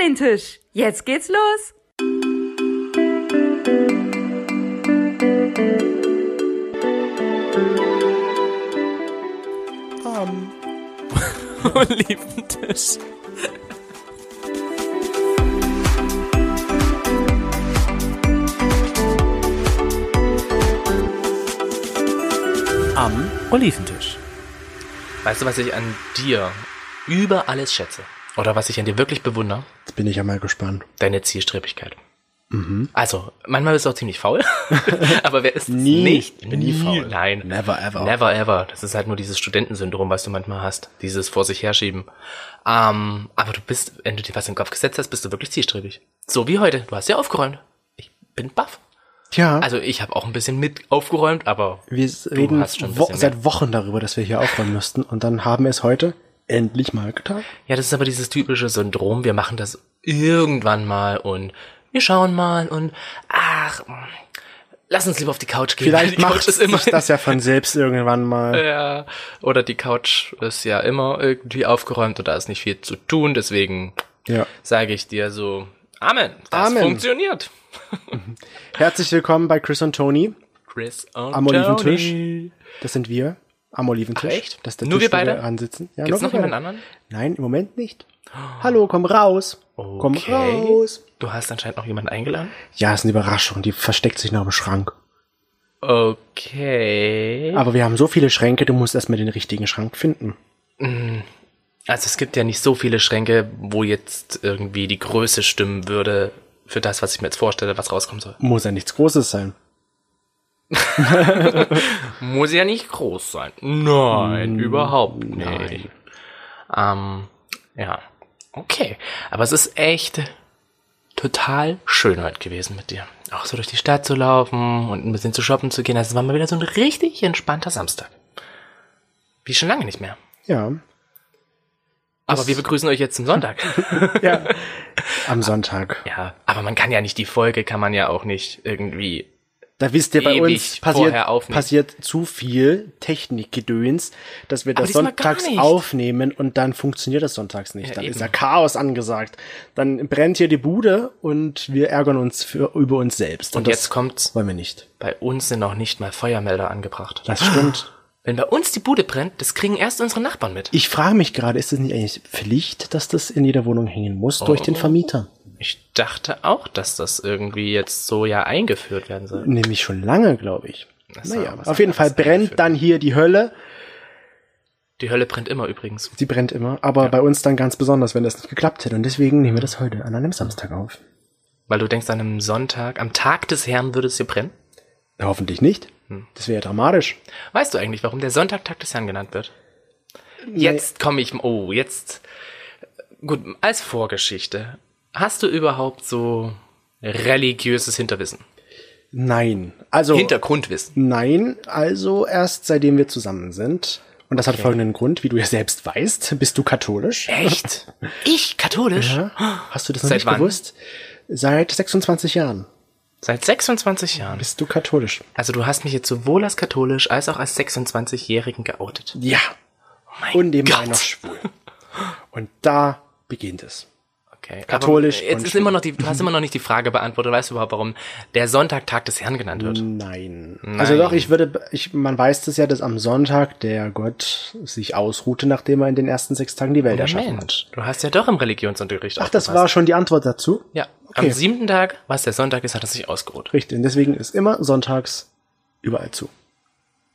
den Tisch. Jetzt geht's los. Am Oliventisch. Am Oliventisch. Weißt du, was ich an dir über alles schätze? Oder was ich an dir wirklich bewundere? Bin ich ja mal gespannt. Deine Zielstrebigkeit. Also, manchmal bist du auch ziemlich faul. aber wer ist das Nie. nicht? Ich bin nie faul. Nein. Never ever. Never ever. Das ist halt nur dieses Studentensyndrom, was du manchmal hast. Dieses vor sich herschieben. Ähm, aber du bist, wenn du dir was in den Kopf gesetzt hast, bist du wirklich zielstrebig. So wie heute. Du hast ja aufgeräumt. Ich bin baff. Tja, Also ich habe auch ein bisschen mit aufgeräumt, aber wir reden hast schon ein wo seit Wochen darüber, dass wir hier aufräumen müssten. Und dann haben wir es heute endlich mal getan. ja, das ist aber dieses typische Syndrom. Wir machen das irgendwann mal und wir schauen mal und ach, lass uns lieber auf die Couch gehen. Vielleicht die Couch macht sich das ja von selbst irgendwann mal. Ja, oder die Couch ist ja immer irgendwie aufgeräumt und da ist nicht viel zu tun, deswegen Ja. sage ich dir so, Amen, das Amen. funktioniert. Herzlich willkommen bei Chris und Tony. Chris und Am Oliventisch. Tony. Das sind wir. Am Oliventisch. Ach, echt? Das ist der Nur Tisch, wir wo beide? ansitzen. Ja, Gibt's noch wir jemand anderen? Nein, im Moment nicht. Hallo, komm raus. Komm Okay. raus. Du hast anscheinend noch jemanden eingeladen? Ja, ist eine Überraschung. Die versteckt sich noch im Schrank. Okay. Aber wir haben so viele Schränke, du musst erstmal den richtigen Schrank finden. Also es gibt ja nicht so viele Schränke, wo jetzt irgendwie die Größe stimmen würde für das, was ich mir jetzt vorstelle, was rauskommen soll. Muss ja nichts Großes sein. Muss ja nicht groß sein. Nein, überhaupt nicht. nein. Ähm, ja. Okay. Aber es ist echt total schön heute gewesen mit dir. Auch so durch die Stadt zu laufen und ein bisschen zu shoppen zu gehen. Also es war mal wieder so ein richtig entspannter Samstag. Wie schon lange nicht mehr. Ja. Aber wir begrüßen euch jetzt zum Sonntag. Ja. Am Sonntag. ja, aber man kann ja nicht die Folge, kann man ja auch nicht irgendwie Da wisst ihr, bei uns passiert, passiert zu viel Technikgedöns, dass wir das sonntags aufnehmen und dann funktioniert das sonntags nicht. Ja, dann ist eben. ja Chaos angesagt. Dann brennt hier die Bude und wir ärgern uns für, über uns selbst. Und das jetzt kommt's. wollen wir nicht. Bei uns sind noch nicht mal Feuermelder angebracht. Das stimmt. Wenn bei uns die Bude brennt, das kriegen erst unsere Nachbarn mit. Ich frage mich gerade, ist es nicht eigentlich Pflicht, dass das in jeder Wohnung hängen muss durch Oh. den Vermieter? Ich dachte auch, dass das irgendwie jetzt so ja eingeführt werden soll. Nämlich schon lange, glaube ich. Das Naja, was auf jeden Fall brennt dann hier die Hölle. Die Hölle brennt immer übrigens. Sie brennt immer, aber bei uns dann ganz besonders, wenn das nicht geklappt hätte. Und deswegen nehmen wir das heute an einem Samstag auf. Weil du denkst, an einem Sonntag, am Tag des Herrn würde es hier brennen? Ja, hoffentlich nicht. Hm. Das wäre ja dramatisch. Weißt du eigentlich, warum der Sonntag Tag des Herrn genannt wird? Jetzt komme ich, oh, jetzt, gut, als Vorgeschichte. Hast du überhaupt so religiöses Hinterwissen? Nein. Also, Hintergrundwissen? nein, also erst seitdem wir zusammen sind. Und das hat folgenden Grund, wie du ja selbst weißt, bist du katholisch. Echt? Ich, katholisch? Ja? Hast du das Seit nicht wann? gewusst? Seit 26 Jahren Seit 26 Jahren. bist du katholisch. Also du hast mich jetzt sowohl als katholisch als auch als 26-Jährigen geoutet. Ja. Mein Und nebenbei Gott. noch schwul. Und da beginnt es. Okay. Katholisch Aber jetzt und ist immer noch die, du hast immer noch nicht die Frage beantwortet. Weißt du überhaupt, warum der Sonntag Tag des Herrn genannt wird? Nein. Also doch, ich würde, ich, man weiß das ja, dass am Sonntag der Gott sich ausruhte, nachdem er in den ersten sechs Tagen die Welt erschaffen hat. Moment, du hast ja doch im Religionsunterricht Ach, das aufgepasst. war schon die Antwort dazu? Ja, Okay. am siebten Tag, was der Sonntag ist, hat er sich ausgeruht. Richtig. Und deswegen ist immer sonntags überall zu.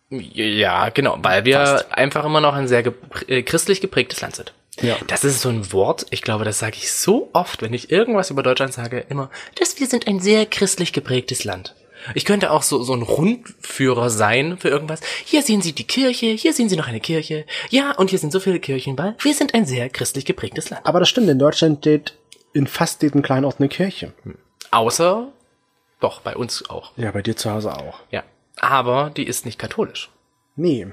Ja, genau, weil wir einfach immer noch ein sehr gepr- äh, christlich geprägtes Land sind. Ja. Das ist so ein Wort, ich glaube, das sage ich so oft, wenn ich irgendwas über Deutschland sage, immer, dass wir sind ein sehr christlich geprägtes Land. Ich könnte auch so, so ein Rundführer sein für irgendwas. Hier sehen Sie die Kirche, hier sehen Sie noch eine Kirche. Ja, und hier sind so viele Kirchen, weil wir sind ein sehr christlich geprägtes Land. Aber das stimmt, in Deutschland steht in fast jedem kleinen Ort eine Kirche. Außer, doch, bei uns auch. Ja, bei dir zu Hause auch. Ja. Aber die ist nicht katholisch. Nee,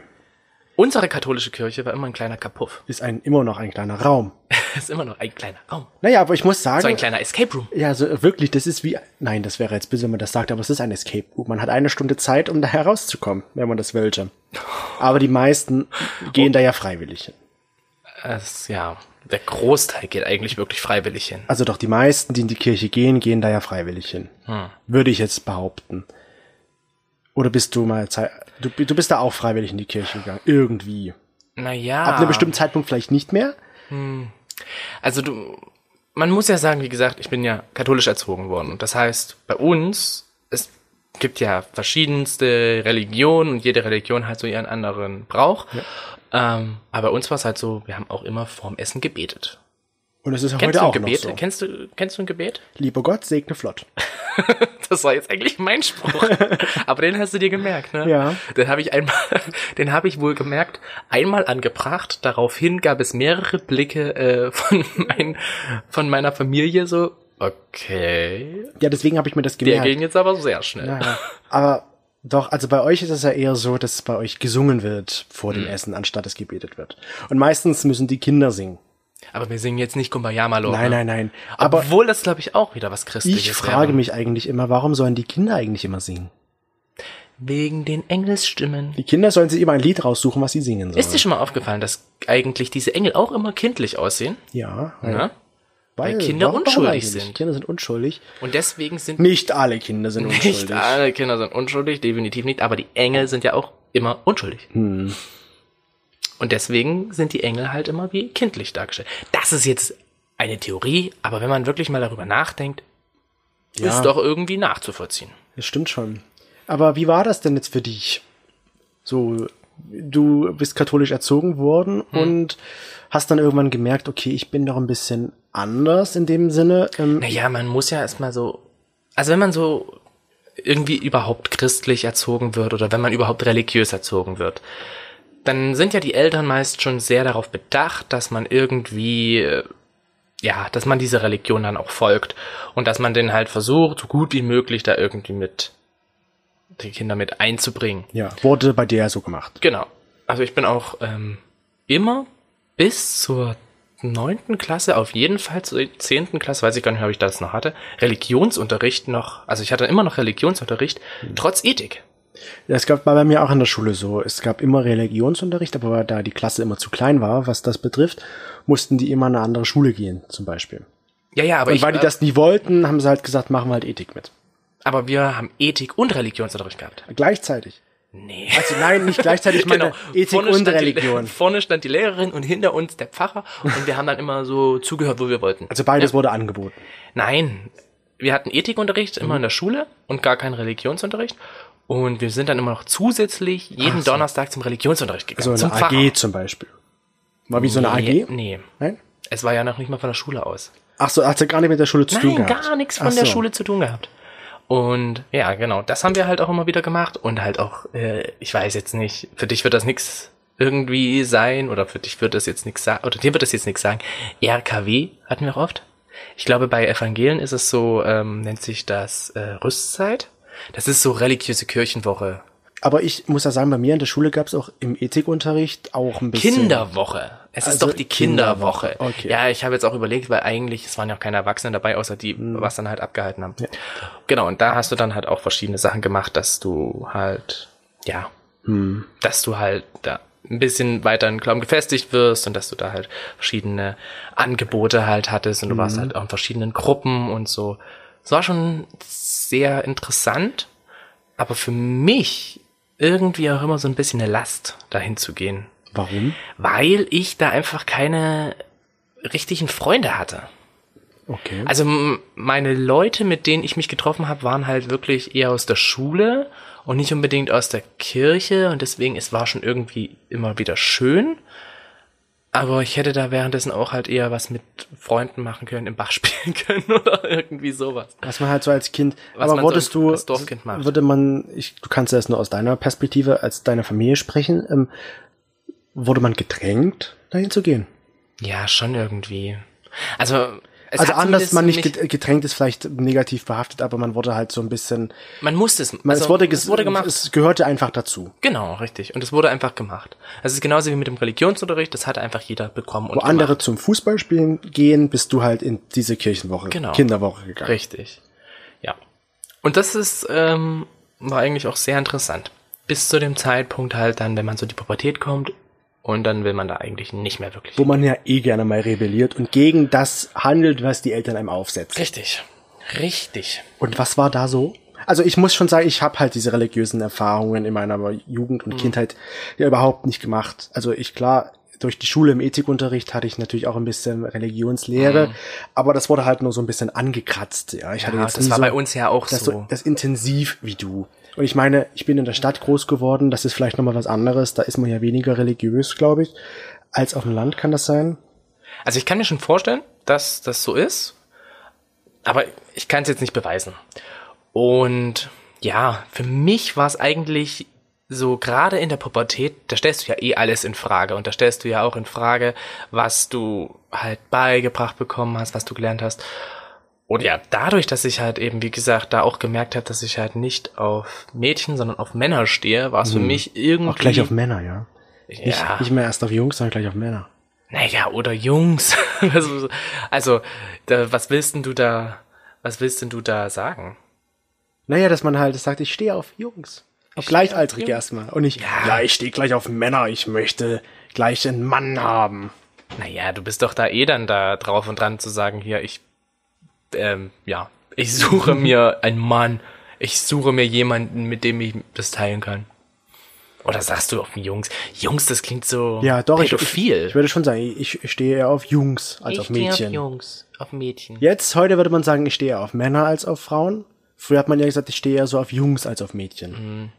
Unsere katholische Kirche war immer ein kleiner Kapuff. ist ein, immer noch ein kleiner Raum. ist immer noch ein kleiner Raum. Naja, aber ich muss sagen. So ein kleiner Escape Room. Ja, so wirklich, das ist wie, nein, das wäre jetzt böse, wenn man das sagt, aber es ist ein Escape Room. Man hat eine Stunde Zeit, um da herauszukommen, wenn man das wollte. Aber die meisten gehen da ja freiwillig hin. Es, ja. der Großteil geht eigentlich wirklich freiwillig hin. Also doch die meisten, die in die Kirche gehen, gehen da ja freiwillig hin. Hm. Würde ich jetzt behaupten. Oder bist du mal Zeit, du, du bist da auch freiwillig in die Kirche gegangen? Irgendwie. Naja. Ab einem bestimmten Zeitpunkt vielleicht nicht mehr? Also du, man muss ja sagen, wie gesagt, ich bin ja katholisch erzogen worden. Und das heißt, bei uns, es gibt ja verschiedenste Religionen und jede Religion hat so ihren anderen Brauch. Ähm, aber bei uns war es halt so, wir haben auch immer vorm Essen gebetet. Und es ist ja Kennst heute auch noch Gebet? so. Kennst du, kennst du ein Gebet? Lieber Gott, segne flott. Das war jetzt eigentlich mein Spruch. Aber den hast du dir gemerkt, ne? Ja. Den habe ich einmal, den habe ich wohl gemerkt, einmal angebracht. Daraufhin gab es mehrere Blicke äh, von, mein, von meiner Familie so, okay. Ja, deswegen habe ich mir das Der gemerkt. ging jetzt aber sehr schnell. Ja, ja. Aber doch, also bei euch ist es ja eher so, dass bei euch gesungen wird vor dem Essen, anstatt es gebetet wird. Und meistens müssen die Kinder singen. Aber wir singen jetzt nicht Kumbaya Malo. Nein, ne? nein, nein. Aber Obwohl das, glaube ich, auch wieder was Christliches ich frage wäre. mich eigentlich immer, warum sollen die Kinder eigentlich immer singen? Wegen den Engelsstimmen. Die Kinder sollen sich immer ein Lied raussuchen, was sie singen sollen. Ist dir schon mal aufgefallen, dass eigentlich diese Engel auch immer kindlich aussehen? ja, Ne? weil Kinder warum unschuldig eigentlich? sind. Kinder sind unschuldig. Und deswegen sind Nicht alle Kinder sind Nicht unschuldig. alle Kinder sind unschuldig, definitiv nicht, aber die Engel sind ja auch immer unschuldig. Hm. Und deswegen sind die Engel halt immer wie kindlich dargestellt. Das ist jetzt eine Theorie, aber wenn man wirklich mal darüber nachdenkt, Ja. ist doch irgendwie nachzuvollziehen. Das stimmt schon. Aber wie war das denn jetzt für dich? So, du bist katholisch erzogen worden Hm. und hast dann irgendwann gemerkt, okay, ich bin doch ein bisschen anders in dem Sinne. Ähm, Naja, man muss ja erstmal so, also wenn man so irgendwie überhaupt christlich erzogen wird oder wenn man überhaupt religiös erzogen wird, dann sind ja die Eltern meist schon sehr darauf bedacht, dass man irgendwie, äh, ja, dass man dieser Religion dann auch folgt und dass man den halt versucht, so gut wie möglich da irgendwie mit die Kinder mit einzubringen. ja, wurde bei dir ja so gemacht. Genau. Also ich bin auch ähm, immer bis zur neunten Klasse, auf jeden Fall zur zehnten Klasse, weiß ich gar nicht, ob ich das noch hatte, Religionsunterricht noch, also ich hatte immer noch Religionsunterricht, trotz Ethik. Ja, es gab war bei mir auch in der Schule so. Es gab immer Religionsunterricht, aber da die Klasse immer zu klein war, was das betrifft, mussten die immer in eine andere Schule gehen, zum Beispiel. Ja, ja, aber Und ich, weil die äh, das nie wollten, haben sie halt gesagt, machen wir halt Ethik mit. aber wir haben Ethik und Religionsunterricht gehabt. Gleichzeitig. Nee. Also nein, nicht gleichzeitig, ich meine Ethik Vorne und Religion. Die, vorne stand die Lehrerin und hinter uns der Pfarrer und wir haben dann immer so zugehört, wo wir wollten. Also beides wurde angeboten. Nein, wir hatten Ethikunterricht immer in der Schule und gar keinen Religionsunterricht. Und wir sind dann immer noch zusätzlich jeden so. Donnerstag zum Religionsunterricht gegangen. So zum eine AG zum Beispiel. War wie so eine Nee, AG? nee. Nein? Es war ja noch nicht mal von der Schule aus. Ach so, hat ja gar nicht mit der Schule zu tun Nein, gehabt. gar nichts von Ach der so. Schule zu tun gehabt. Und ja, genau, das haben wir halt auch immer wieder gemacht. Und halt auch, äh, ich weiß jetzt nicht, für dich wird das nix irgendwie sein oder für dich wird das jetzt nichts sagen, oder dir wird das jetzt nichts sagen. RKW hatten wir auch oft. Ich glaube, bei Evangelien ist es so, ähm, nennt sich das äh, Rüstzeit. Das ist so religiöse Kirchenwoche. Aber ich muss ja sagen, bei mir in der Schule gab es auch im Ethikunterricht auch ein bisschen. Kinderwoche. Es ist Also doch die Kinderwoche. Kinderwoche, okay. Ja, ich habe jetzt auch überlegt, weil eigentlich, es waren ja auch keine Erwachsenen dabei, außer die, Hm. was dann halt abgehalten haben. Genau, und da hast du dann halt auch verschiedene Sachen gemacht, dass du halt, ja, Hm. dass du halt da ein bisschen weiter in Glauben gefestigt wirst und dass du da halt verschiedene Angebote halt hattest und du Hm. warst halt auch in verschiedenen Gruppen und so. Es war schon sehr interessant, aber für mich irgendwie auch immer so ein bisschen eine Last, dahin zu gehen Warum? weil ich da einfach keine richtigen Freunde hatte. Okay. Also meine Leute, mit denen ich mich getroffen habe, waren halt wirklich eher aus der Schule und nicht unbedingt aus der Kirche und deswegen es war schon irgendwie immer wieder schön. Aber ich hätte da währenddessen auch halt eher was mit Freunden machen können, im Bach spielen können oder irgendwie sowas. Was man halt so als Kind, Was aber man so wurdest du, als Dorfkind macht. würde man, ich, du kannst ja jetzt nur aus deiner Perspektive, als deiner Familie sprechen, ähm, wurde man gedrängt, dahin zu gehen? Ja, schon irgendwie. Also es also anders, man nicht mich- get- gedrängt ist vielleicht negativ behaftet, aber man wurde halt so ein bisschen, man musste es. man, also, es wurde, es wurde gemacht. es gehörte einfach dazu. Genau, richtig. Und es wurde einfach gemacht. Es ist genauso wie mit dem Religionsunterricht, das hat einfach jeder bekommen und Wo andere zum Fußballspielen gehen, bist du halt in diese Kirchenwoche, Genau. Kinderwoche gegangen. Richtig. Ja. Und das ist, ähm, war eigentlich auch sehr interessant. Bis zu dem Zeitpunkt halt dann, wenn man so die Pubertät kommt, und dann will man da eigentlich nicht mehr wirklich. Wo man ja eh gerne mal rebelliert und gegen das handelt, was die Eltern einem aufsetzen. Richtig. Richtig. Und was war da so? Also ich muss schon sagen, ich habe halt diese religiösen Erfahrungen in meiner Jugend und Kindheit ja überhaupt nicht gemacht. Also ich klar, durch die Schule im Ethikunterricht hatte ich natürlich auch ein bisschen Religionslehre, aber das wurde halt nur so ein bisschen angekratzt. Ja, ich hatte Ja, jetzt das war so, bei uns ja auch das so. so das intensiv wie du. Und ich meine, ich bin in der Stadt groß geworden, das ist vielleicht nochmal was anderes, da ist man ja weniger religiös, glaube ich, als auf dem Land kann das sein. Also ich kann mir schon vorstellen, dass das so ist, aber ich kann es jetzt nicht beweisen. Und ja, für mich war es eigentlich so gerade in der Pubertät, da stellst du ja eh alles in Frage und da stellst du ja auch in Frage, was du halt beigebracht bekommen hast, was du gelernt hast. Und ja, dadurch, dass ich halt eben, wie gesagt, da auch gemerkt habe, dass ich halt nicht auf Mädchen, sondern auf Männer stehe, war es für mich irgendwie. Auch gleich auf Männer, ja. Nicht, ja. nicht mehr erst auf Jungs, sondern gleich auf Männer. Naja, oder Jungs. Also, da, was willst denn du da, was willst denn du da sagen? Naja, dass man halt sagt, ich stehe auf Jungs. Auf Gleichaltrige erstmal. Und nicht, ja, ich stehe gleich auf Männer, ich möchte gleich einen Mann haben. Naja, du bist doch da eh dann da drauf und dran zu sagen, hier, ich, ähm, ja, ich suche mir einen Mann, ich suche mir jemanden, mit dem ich das teilen kann. Oder sagst du auf Jungs? Jungs, das klingt so Ja, doch, ich, pädophil. ich, ich würde schon sagen, ich, ich stehe eher auf Jungs als auf stehe Mädchen. Auf Jungs, auf Mädchen. Jetzt, heute würde man sagen, ich stehe eher auf Männer als auf Frauen. Früher hat man ja gesagt, ich stehe eher so auf Jungs als auf Mädchen.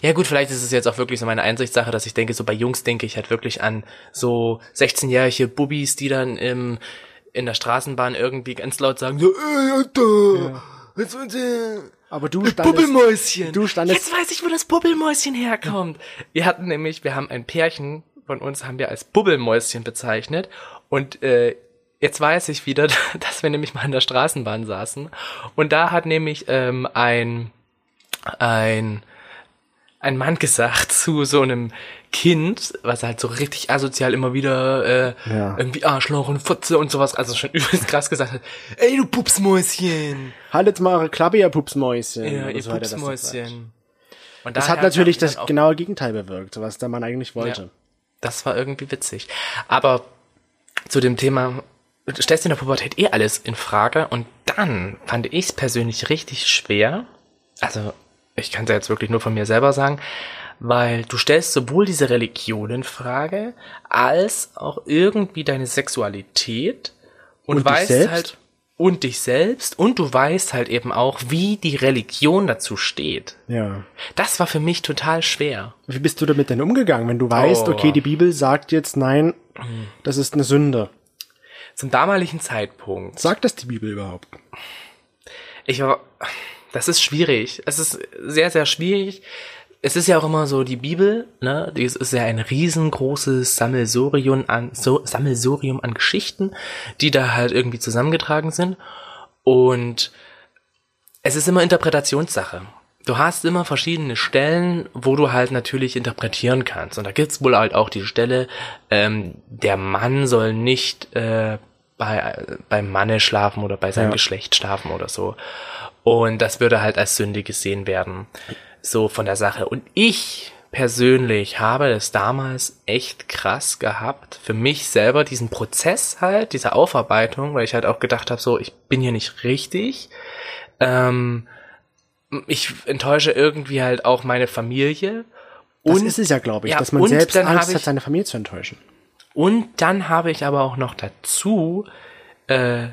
Ja gut, vielleicht ist es jetzt auch wirklich so meine Einsichtssache, dass ich denke, so bei Jungs denke ich halt wirklich an so 16-jährige Bubis, die dann im, in der Straßenbahn irgendwie ganz laut sagen, so, ey, Alter, was soll denn? Aber du standest, Bubbelmäuschen. du standest- Jetzt weiß ich, wo das Bubbelmäuschen herkommt. Wir hatten nämlich, wir haben ein Pärchen von uns haben wir als Bubbelmäuschen bezeichnet und äh, jetzt weiß ich wieder, dass wir nämlich mal in der Straßenbahn saßen und da hat nämlich ähm, ein ein ein Mann gesagt zu so einem Kind, was halt so richtig asozial immer wieder äh, Ja. irgendwie Arschloch und Futze und sowas, also schon übelst krass gesagt hat, ey du Pupsmäuschen. haltet mal eure Klappe, ihr Pupsmäuschen. Ja, ihr so das. Pupsmäuschen. Und Das hat natürlich das genaue Gegenteil bewirkt, was der Mann eigentlich wollte. Ja. Das war irgendwie witzig. Aber zu dem Thema, du stellst in der Pubertät eh alles in Frage und dann fand ich es persönlich richtig schwer. Also, ich kann es ja jetzt wirklich nur von mir selber sagen, weil du stellst sowohl diese Religion in Frage, als auch irgendwie deine Sexualität und, Und dich weißt selbst? halt und dich selbst und du weißt halt eben auch, wie die Religion dazu steht. Ja. Das war für mich total schwer. Wie bist du damit denn umgegangen, wenn du weißt, Oh. okay, die Bibel sagt jetzt nein, das ist eine Sünde? Zum damaligen Zeitpunkt Sagt das die Bibel überhaupt? Ich war, das ist schwierig. Es ist sehr, sehr schwierig. Es ist ja auch immer so, die Bibel, ne, die ist ja ein riesengroßes Sammelsurium an, so, Sammelsurium an Geschichten, die da halt irgendwie zusammengetragen sind. Und es ist immer Interpretationssache. Du hast immer verschiedene Stellen, wo du halt natürlich interpretieren kannst. Und da gibt's wohl halt auch die Stelle, ähm, der Mann soll nicht äh, bei, äh, beim Manne schlafen oder bei seinem Ja. Geschlecht schlafen oder so. Und das würde halt als Sünde gesehen werden. So von der Sache. Und ich persönlich habe es damals echt krass gehabt, für mich selber diesen Prozess halt, diese Aufarbeitung, weil ich halt auch gedacht habe, so, ich bin hier nicht richtig. Ähm, ich enttäusche irgendwie halt auch meine Familie. Das Und- ist es ja, glaube ich, ja, dass man selbst dann Angst habe hat, ich- seine Familie zu enttäuschen. Und dann habe ich aber auch noch dazu, äh,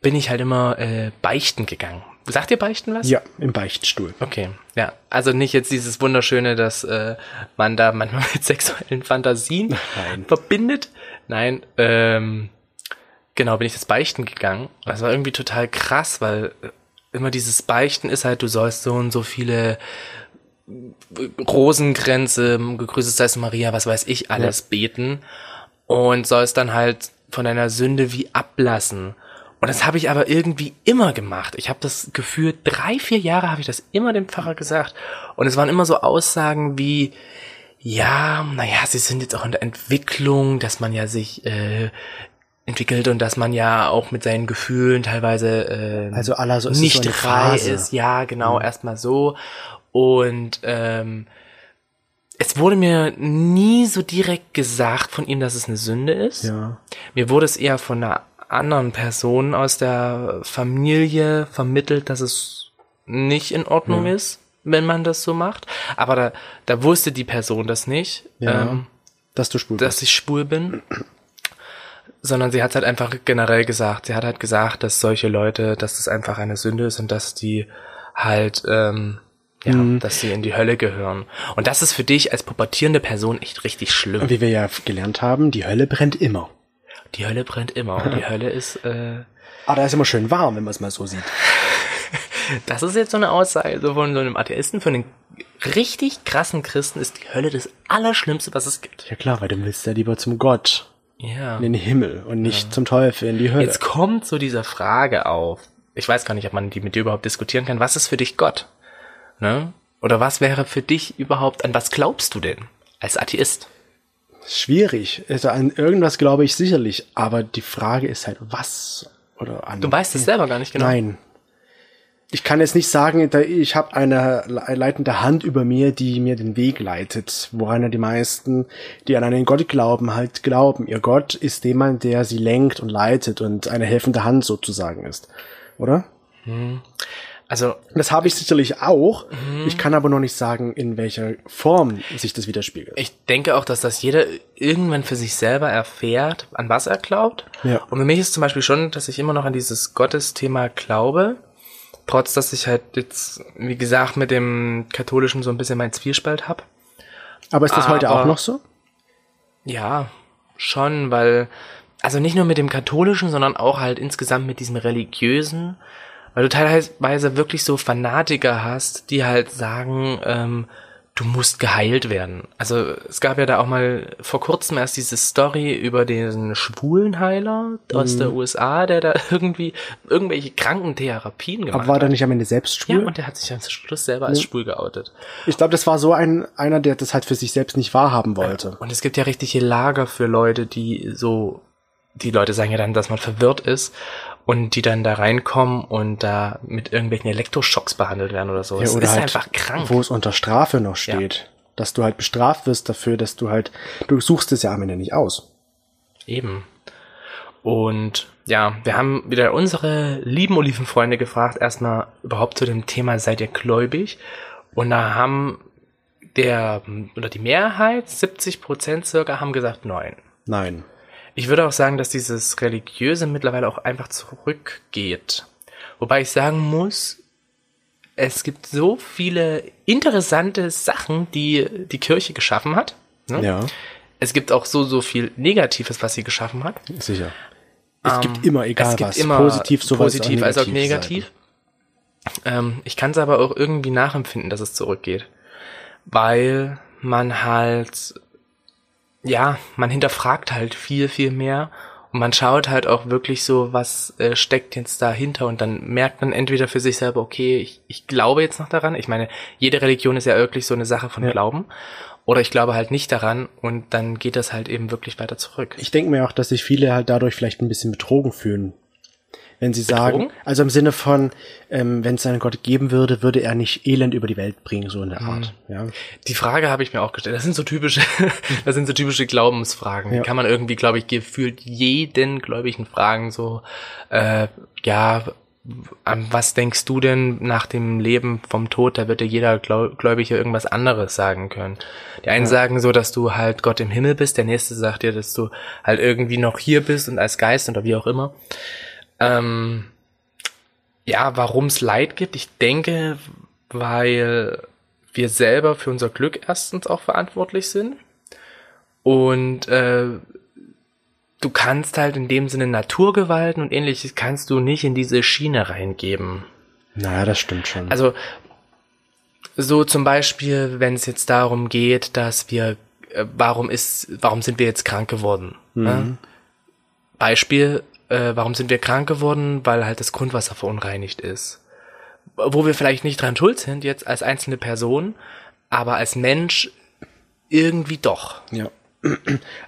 bin ich halt immer äh, beichten gegangen. Sagt ihr beichten was? Ja, im Beichtstuhl. Okay, ja. Also nicht jetzt dieses wunderschöne, dass äh, man da manchmal mit sexuellen Fantasien Nein. verbindet. Nein, ähm, genau, bin ich das Beichten gegangen. Das war irgendwie total krass, weil äh, immer dieses Beichten ist halt, du sollst so und so viele äh, Rosengrenze, gegrüßet sei es Maria, was weiß ich, alles beten und sollst dann halt von deiner Sünde wie ablassen. Und das habe ich aber irgendwie immer gemacht. Ich habe das Gefühl, drei, vier Jahre habe ich das immer dem Pfarrer gesagt. Und es waren immer so Aussagen wie, ja, naja, sie sind jetzt auch in der Entwicklung, dass man ja sich äh, entwickelt und dass man ja auch mit seinen Gefühlen teilweise äh, Also Allah, so nicht so frei ist. Ja, genau, erstmal so. Und ähm, es wurde mir nie so direkt gesagt von ihm, dass es eine Sünde ist. Ja. Mir wurde es eher von einer anderen Person aus der Familie vermittelt, dass es nicht in Ordnung ist, wenn man das so macht. Aber da, da wusste die Person das nicht, Ja. ähm, dass du schwul dass bist. ich schwul bin. Sondern sie hat halt einfach generell gesagt. Sie hat halt gesagt, dass solche Leute, dass das einfach eine Sünde ist und dass die halt, ähm, ja, Mhm. dass sie in die Hölle gehören. Und das ist für dich als pubertierende Person echt richtig schlimm. Wie wir ja gelernt haben, die Hölle brennt immer. Die Hölle brennt immer und die Hölle ist, äh, Aber da ist immer schön warm, wenn man es mal so sieht. das ist jetzt so eine Aussage so von so einem Atheisten, für einen richtig krassen Christen ist die Hölle das Allerschlimmste, was es gibt. Ja klar, weil du willst ja lieber zum Gott, Ja. in den Himmel und nicht zum Teufel, in die Hölle. Jetzt kommt so diese Frage auf. Ich weiß gar nicht, ob man die mit dir überhaupt diskutieren kann. Was ist für dich Gott? Ne? Oder was wäre für dich überhaupt, an was glaubst du denn als Atheist? Schwierig. Also an irgendwas glaube ich sicherlich, aber die Frage ist halt, was oder an. Du weißt es selber gar nicht genau. Nein. Ich kann jetzt nicht sagen, ich habe eine le- leitende Hand über mir, die mir den Weg leitet, woran ja die meisten, die an einen Gott glauben, halt glauben. Ihr Gott ist jemand, der sie lenkt und leitet und eine helfende Hand sozusagen ist. Oder? Also, Das habe ich sicherlich auch. Mhm. Ich kann aber noch nicht sagen, in welcher Form sich das widerspiegelt. ich denke auch, dass das jeder irgendwann für sich selber erfährt, an was er glaubt. Ja. Und für mich ist zum Beispiel schon, dass ich immer noch an dieses Gottesthema glaube. Trotz, dass ich halt jetzt, wie gesagt, mit dem Katholischen so ein bisschen mein Zwiespalt hab. Aber ist das heute Aber- auch noch so? Ja, schon, weil, also nicht nur mit dem Katholischen, sondern auch halt insgesamt mit diesem Religiösen, weil du teilweise wirklich so Fanatiker hast, die halt sagen, ähm, du musst geheilt werden. Also es gab ja da auch mal vor kurzem erst diese Story über den Schwulenheiler aus Mhm. der USA, der da irgendwie irgendwelche Krankentherapien gemacht Aber war hat. der nicht am Ende selbst ja, schwul? und der hat sich am Schluss selber als schwul geoutet. ich glaube, das war so ein einer, der das halt für sich selbst nicht wahrhaben wollte. Und es gibt ja richtige Lager für Leute, die so, die Leute sagen ja dann, dass man verwirrt ist und die dann da reinkommen und da mit irgendwelchen Elektroschocks behandelt werden oder so. Ja, es oder ist halt, einfach krank. Wo es unter Strafe noch steht. Dass du halt bestraft wirst dafür, dass du halt, du suchst es ja am Ende nicht aus. Eben. Und ja, wir haben wieder unsere lieben Olivenfreunde gefragt, erstmal überhaupt zu dem Thema, seid ihr gläubig? Und da haben der, oder die Mehrheit, 70 Prozent circa, haben gesagt, nein. Nein. Ich würde auch sagen, dass dieses Religiöse mittlerweile auch einfach zurückgeht. Wobei ich sagen muss, es gibt so viele interessante Sachen, die die Kirche geschaffen hat. Ne? Ja, Es gibt auch so, so viel Negatives, was sie geschaffen hat. sicher. Es gibt immer, egal Ähm, es gibt was, immer positiv, sowohl positiv als auch negativ. Ähm, ich kann es aber auch irgendwie nachempfinden, dass es zurückgeht. Weil man halt, ja, man hinterfragt halt viel, viel mehr. Und man schaut halt auch wirklich so, was äh, steckt jetzt dahinter. Und dann merkt man entweder für sich selber, okay, ich, ich glaube jetzt noch daran. Ich meine, jede Religion ist ja wirklich so eine Sache von Ja. Glauben. Oder ich glaube halt nicht daran. Und dann geht das halt eben wirklich weiter zurück. Ich denke mir auch, dass sich viele halt dadurch vielleicht ein bisschen betrogen fühlen. Wenn sie sagen, Betrogen? also im Sinne von, ähm, wenn es einen Gott geben würde, würde er nicht Elend über die Welt bringen, so in der Art. Ja. Die Frage habe ich mir auch gestellt. Das sind so typische, das sind so typische Glaubensfragen. Ja. Die kann man irgendwie, glaube ich, gefühlt jeden Gläubigen fragen. So, äh, ja, an was denkst du denn nach dem Leben vom Tod? Da wird dir jeder Gläu- Gläubige irgendwas anderes sagen können. Die einen sagen so, dass du halt Gott im Himmel bist. Der nächste sagt dir, dass du halt irgendwie noch hier bist und als Geist oder wie auch immer. Ähm, ja, warum es Leid gibt? Ich denke, weil wir selber für unser Glück erstens auch verantwortlich sind. Und äh, du kannst halt in dem Sinne Naturgewalten und ähnliches kannst du nicht in diese Schiene reingeben. Naja, das stimmt schon. Also so zum Beispiel, wenn es jetzt darum geht, dass wir, äh, warum ist, warum sind wir jetzt krank geworden? Ne? Beispiel, äh, warum sind wir krank geworden? Weil halt das Grundwasser verunreinigt ist. Wo wir vielleicht nicht dran schuld sind, jetzt als einzelne Person, aber als Mensch irgendwie doch. ja.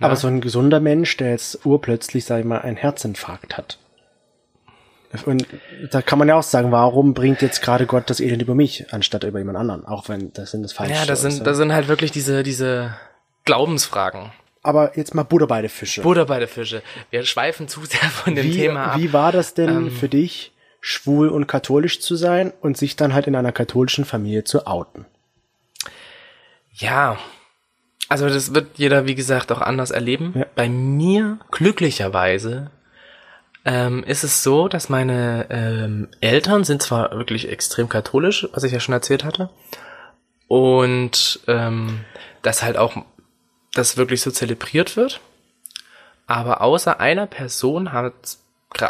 Aber so ein gesunder Mensch, der jetzt urplötzlich, sag ich mal, einen Herzinfarkt hat. Und da kann man ja auch sagen, warum bringt jetzt gerade Gott das Elend über mich, anstatt über jemand anderen? Auch wenn das sind das falsche. Ja, das sind, das sind halt wirklich diese, diese Glaubensfragen. Aber jetzt mal Butter bei den Fische. Butter bei der Fische. Wir schweifen zu sehr von dem wie, Thema ab. Ähm. wie war das denn für dich, schwul und katholisch zu sein und sich dann halt in einer katholischen Familie zu outen? Ja, also das wird jeder, wie gesagt, auch anders erleben. Ja. Bei mir, glücklicherweise, ähm, ist es so, dass meine ähm, Eltern sind zwar wirklich extrem katholisch, was ich ja schon erzählt hatte, und ähm, dass halt auch das wirklich so zelebriert wird. Aber außer einer Person hat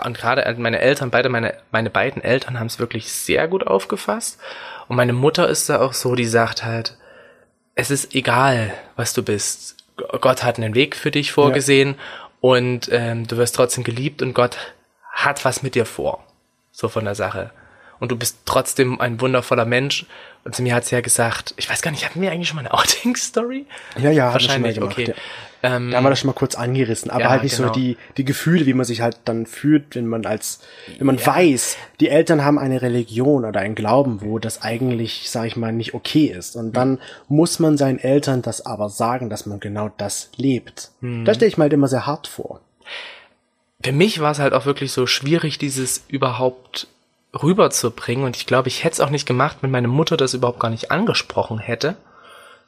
und gerade meine Eltern, beide meine, meine beiden Eltern haben es wirklich sehr gut aufgefasst. Und meine Mutter ist da auch so, die sagt halt, es ist egal, was du bist. Gott hat einen Weg für dich vorgesehen und ähm, du wirst trotzdem geliebt und Gott hat was mit dir vor. So von der Sache. Und du bist trotzdem ein wundervoller Mensch. Und zu mir hat sie ja gesagt, ich weiß gar nicht, hatten wir eigentlich schon mal eine Outing-Story? Ja, ja, Wahrscheinlich, gemacht, okay. ja. Ähm, Da haben wir das schon mal kurz angerissen, aber Ja, halt nicht genau. so die, die Gefühle, wie man sich halt dann fühlt, wenn man als, wenn man weiß, die Eltern haben eine Religion oder einen Glauben, wo das eigentlich, sag ich mal, nicht okay ist. Und dann muss man seinen Eltern das aber sagen, dass man genau das lebt. Hm. Da stelle ich mir halt immer sehr hart vor. für mich war es halt auch wirklich so schwierig, dieses überhaupt rüberzubringen. Und ich glaube, ich hätte es auch nicht gemacht, wenn meine Mutter das überhaupt gar nicht angesprochen hätte.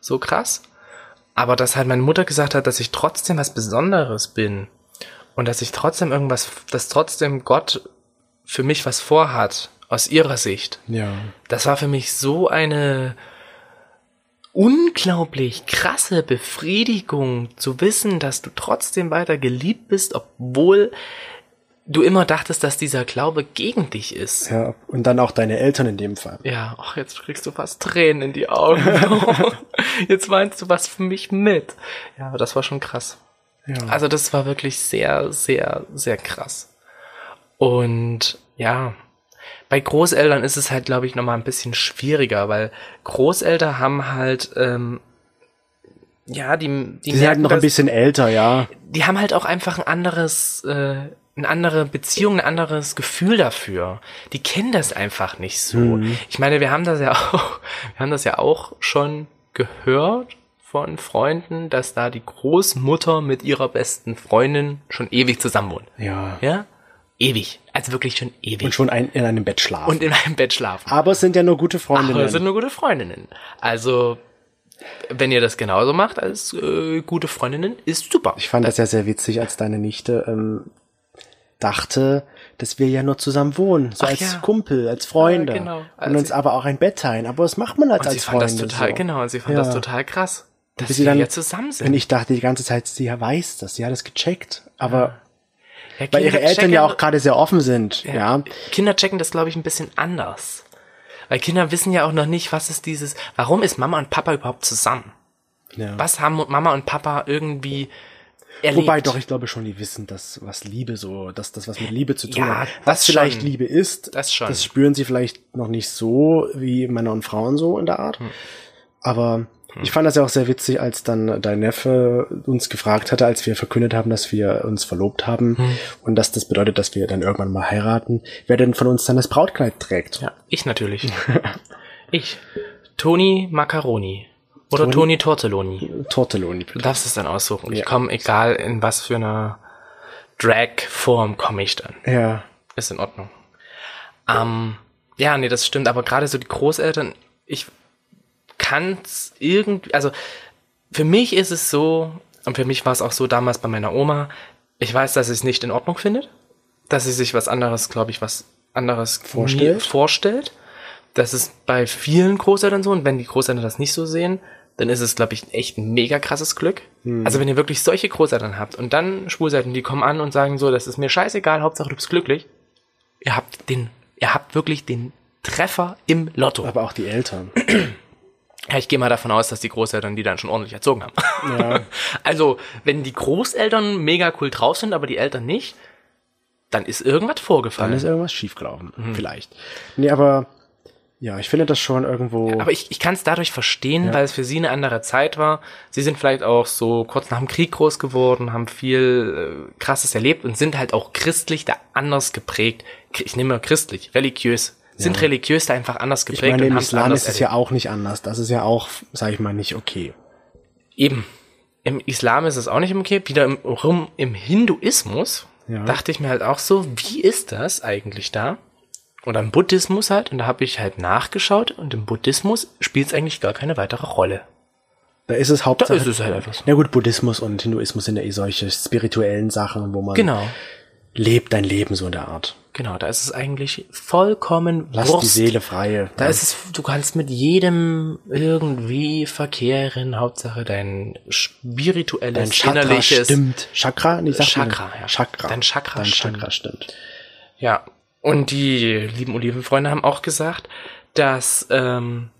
So krass. Aber dass halt meine Mutter gesagt hat, dass ich trotzdem was Besonderes bin. Und dass ich trotzdem irgendwas, dass trotzdem Gott für mich was vorhat, aus ihrer Sicht. Ja. Das war für mich so eine unglaublich krasse Befriedigung zu wissen, dass du trotzdem weiter geliebt bist, obwohl du immer dachtest, dass dieser Glaube gegen dich ist. Ja, und dann auch deine Eltern in dem Fall. Ja, ach, jetzt kriegst du fast Tränen in die Augen. jetzt weinst du was für mich mit. Ja, aber das war schon krass. Ja. Also das war wirklich sehr, sehr, sehr krass. Und ja, bei Großeltern ist es halt, glaube ich, nochmal ein bisschen schwieriger, weil Großeltern haben halt, ähm, ja, die, die, Die sind halt noch ein bisschen älter, ja. die haben halt auch einfach ein anderes, äh, eine andere Beziehung, ein anderes Gefühl dafür. Die kennen das einfach nicht so. Ich meine, wir haben das ja auch, wir haben das ja auch schon gehört von Freunden, dass da die Großmutter mit ihrer besten Freundin schon ewig zusammen wohnen. Ja. Ja? Ewig. Also wirklich schon ewig. Und schon ein, in einem Bett schlafen. Und in einem Bett schlafen. aber es sind ja nur gute Freundinnen. Aber das sind nur gute Freundinnen. Also, wenn ihr das genauso macht als äh, gute Freundinnen, ist super. Ich fand das ja sehr witzig, als deine Nichte ähm, dachte, dass wir ja nur zusammen wohnen, so Ach als ja. Kumpel, als Freunde. Ja, genau. Und Also uns aber auch ein Bett teilen. Aber was macht man halt Und als sie fand Freunde? das total, so? genau, und sie fand Ja. das total krass, dass sie wir dann- jetzt zusammen Und sind. ich dachte die ganze Zeit, sie weiß das, sie hat das gecheckt. Aber Ja, weil ihre Eltern ja checken- auch gerade sehr offen sind, ja. Kinder checken das, glaube ich, ein bisschen anders. Weil Kinder wissen ja auch noch nicht, was ist dieses, warum ist Mama und Papa überhaupt zusammen? ja. Was haben Mama und Papa irgendwie erlebt? Wobei doch, ich glaube schon, die wissen, dass was Liebe so, dass das was mit Liebe zu tun Ja, hat. Was vielleicht schon. Liebe ist, Das schon. das spüren sie vielleicht noch nicht so wie Männer und Frauen so in der Art. Hm. Aber ich fand das ja auch sehr witzig, als dann dein Neffe uns gefragt hatte, als wir verkündet haben, dass wir uns verlobt haben Hm. und dass das bedeutet, dass wir dann irgendwann mal heiraten, wer denn von uns dann das Brautkleid trägt. Ja, ich natürlich. ich. Toni Macaroni. Oder Toni Tortelloni. Tortelloni. Du darfst es dann aussuchen. Ich Ja. komme, egal in was für einer Drag-Form komme ich dann. Ja. Ist in Ordnung. Ähm, ja, nee, das stimmt. Aber gerade so die Großeltern, ich kann's irgendwie, also für mich ist es so, und für mich war es auch so damals bei meiner Oma, ich weiß, dass sie es nicht in Ordnung findet, dass sie sich was anderes, glaube ich, was anderes Vorstellt? vorstellt. Das ist bei vielen Großeltern so und wenn die Großeltern das nicht so sehen, dann ist es, glaube ich, echt ein mega krasses Glück. Also wenn ihr wirklich solche Großeltern habt und dann Schwulseiten, die kommen an und sagen so, das ist mir scheißegal, Hauptsache du bist glücklich. Ihr habt den, ihr habt wirklich den Treffer im Lotto. Aber auch die Eltern. Ja, ich gehe mal davon aus, dass die Großeltern die dann schon ordentlich erzogen haben. Ja. Also, wenn die Großeltern mega cool drauf sind, aber die Eltern nicht, dann ist irgendwas Dann vorgefallen. ist irgendwas schiefgelaufen. Mhm. Vielleicht. Nee, aber ja, ich finde das schon irgendwo. Aber ich, ich kann es dadurch verstehen, weil es für sie eine andere Zeit war. Sie sind vielleicht auch so kurz nach dem Krieg groß geworden, haben viel äh, Krasses erlebt und sind halt auch christlich da anders geprägt. ich nehme mal christlich, religiös, sind religiös da einfach anders Ich geprägt meine, im Islam ist es ja auch nicht anders. Das ist ja auch, sag ich mal, nicht okay. Eben. Im Islam ist es auch nicht okay. Wieder im, rum im Hinduismus Ja. dachte ich mir halt auch so, wie ist das eigentlich da? Oder im Buddhismus halt. Und da habe ich halt nachgeschaut. Und im Buddhismus spielt es eigentlich gar keine weitere Rolle. Da ist es Da Hauptsache. ist es halt einfach so. Na gut, Buddhismus und Hinduismus sind ja eh solche spirituellen Sachen, wo man Genau. lebt dein Leben so in der Art. Genau, da ist es eigentlich vollkommen Lass die Wurst. Seele frei. Da ist es, du kannst mit jedem irgendwie verkehren, Hauptsache dein spirituelles, dein Chakra innerliches. stimmt. Chakra? Nee, Chakra, ja. Chakra. Dein Chakra Dein stimmt. Chakra stimmt. Ja. Und die lieben Olivenfreunde haben auch gesagt, dass ähm,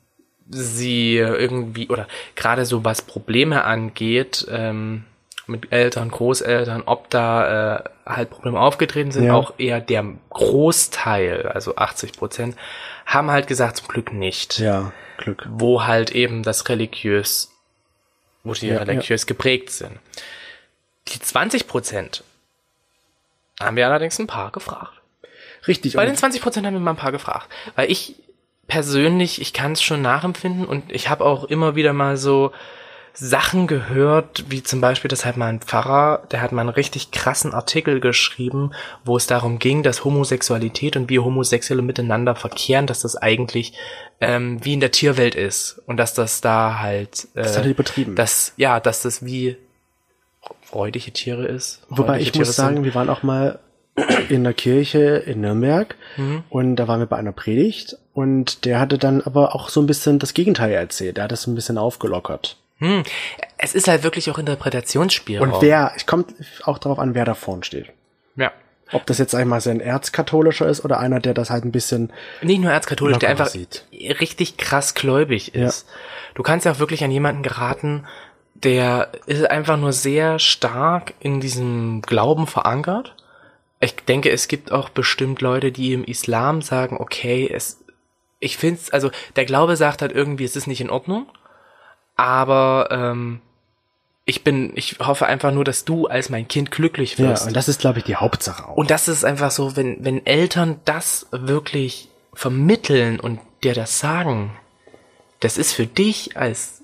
sie irgendwie, oder gerade so was Probleme angeht, ähm, mit Eltern, Großeltern, ob da äh, halt Probleme aufgetreten sind, Ja. auch eher der Großteil, also 80 Prozent, haben halt gesagt, zum Glück nicht. Ja, Glück. Wo halt eben das religiös, wo die Ja, religiös geprägt sind. Die 20 Prozent haben wir allerdings ein paar gefragt. Richtig. Bei den 20 Prozent haben wir mal ein paar gefragt. Weil ich persönlich, ich kann es schon nachempfinden und ich habe auch immer wieder mal so Sachen gehört, wie zum Beispiel, dass halt mal ein Pfarrer, der hat mal einen richtig krassen Artikel geschrieben, wo es darum ging, dass Homosexualität und wie Homosexuelle miteinander verkehren, dass das eigentlich ähm, wie in der Tierwelt ist und dass das da halt, äh, Das hat er übertrieben. dass ja, dass das wie freudige Tiere ist. Wobei Freudige ich Tiere muss sagen, sind. wir waren auch mal in der Kirche in Nürnberg Mhm. und da waren wir bei einer Predigt und der hatte dann aber auch so ein bisschen das Gegenteil erzählt. Der hat das ein bisschen aufgelockert. hm, es ist halt wirklich auch Interpretationsspielraum. Und wer, es kommt auch darauf an, wer da vorne steht. ja. Ob das jetzt einmal so ein erzkatholischer ist oder einer, der das halt ein bisschen Nicht nur erzkatholisch, der einfach sieht. richtig krass gläubig ist. Du kannst ja auch wirklich an jemanden geraten, der ist einfach nur sehr stark in diesem Glauben verankert. Ich denke, es gibt auch bestimmt Leute, die im Islam sagen, okay, es, ich find's, also der Glaube sagt halt irgendwie, es ist nicht in Ordnung, aber ähm, ich bin, ich hoffe einfach nur, dass du als mein Kind glücklich Ja, wirst. und das ist, glaube ich, die Hauptsache auch. Und das ist einfach so, wenn, wenn Eltern das wirklich vermitteln und dir das sagen, das ist für dich als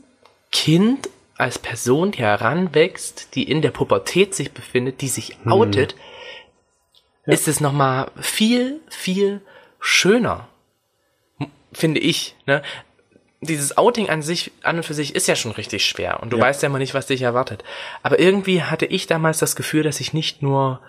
Kind, als Person, die heranwächst, die in der Pubertät sich befindet, die sich outet, ist es nochmal viel, viel schöner. Finde ich, ne? Dieses Outing an sich, an und für sich ist ja schon richtig schwer und du Ja. weißt ja immer nicht, was dich erwartet. Aber irgendwie hatte ich damals das Gefühl, dass ich nicht nur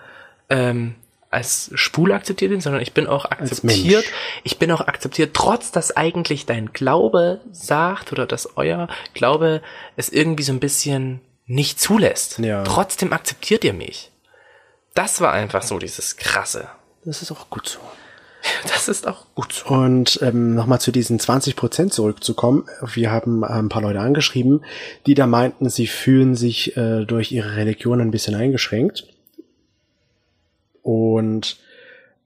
ähm, als schwul akzeptiert bin, sondern ich bin auch akzeptiert. Ich bin auch akzeptiert, trotz dass eigentlich dein Glaube sagt oder dass euer Glaube es irgendwie so ein bisschen nicht zulässt. Ja. Trotzdem akzeptiert ihr mich. Das war einfach so dieses krasse. Das ist auch gut so. Das ist auch gut so. Und ähm, nochmal zu diesen 20 Prozent zurückzukommen. Wir haben äh, ein paar Leute angeschrieben, die da meinten, sie fühlen sich äh, durch ihre Religion ein bisschen eingeschränkt. Und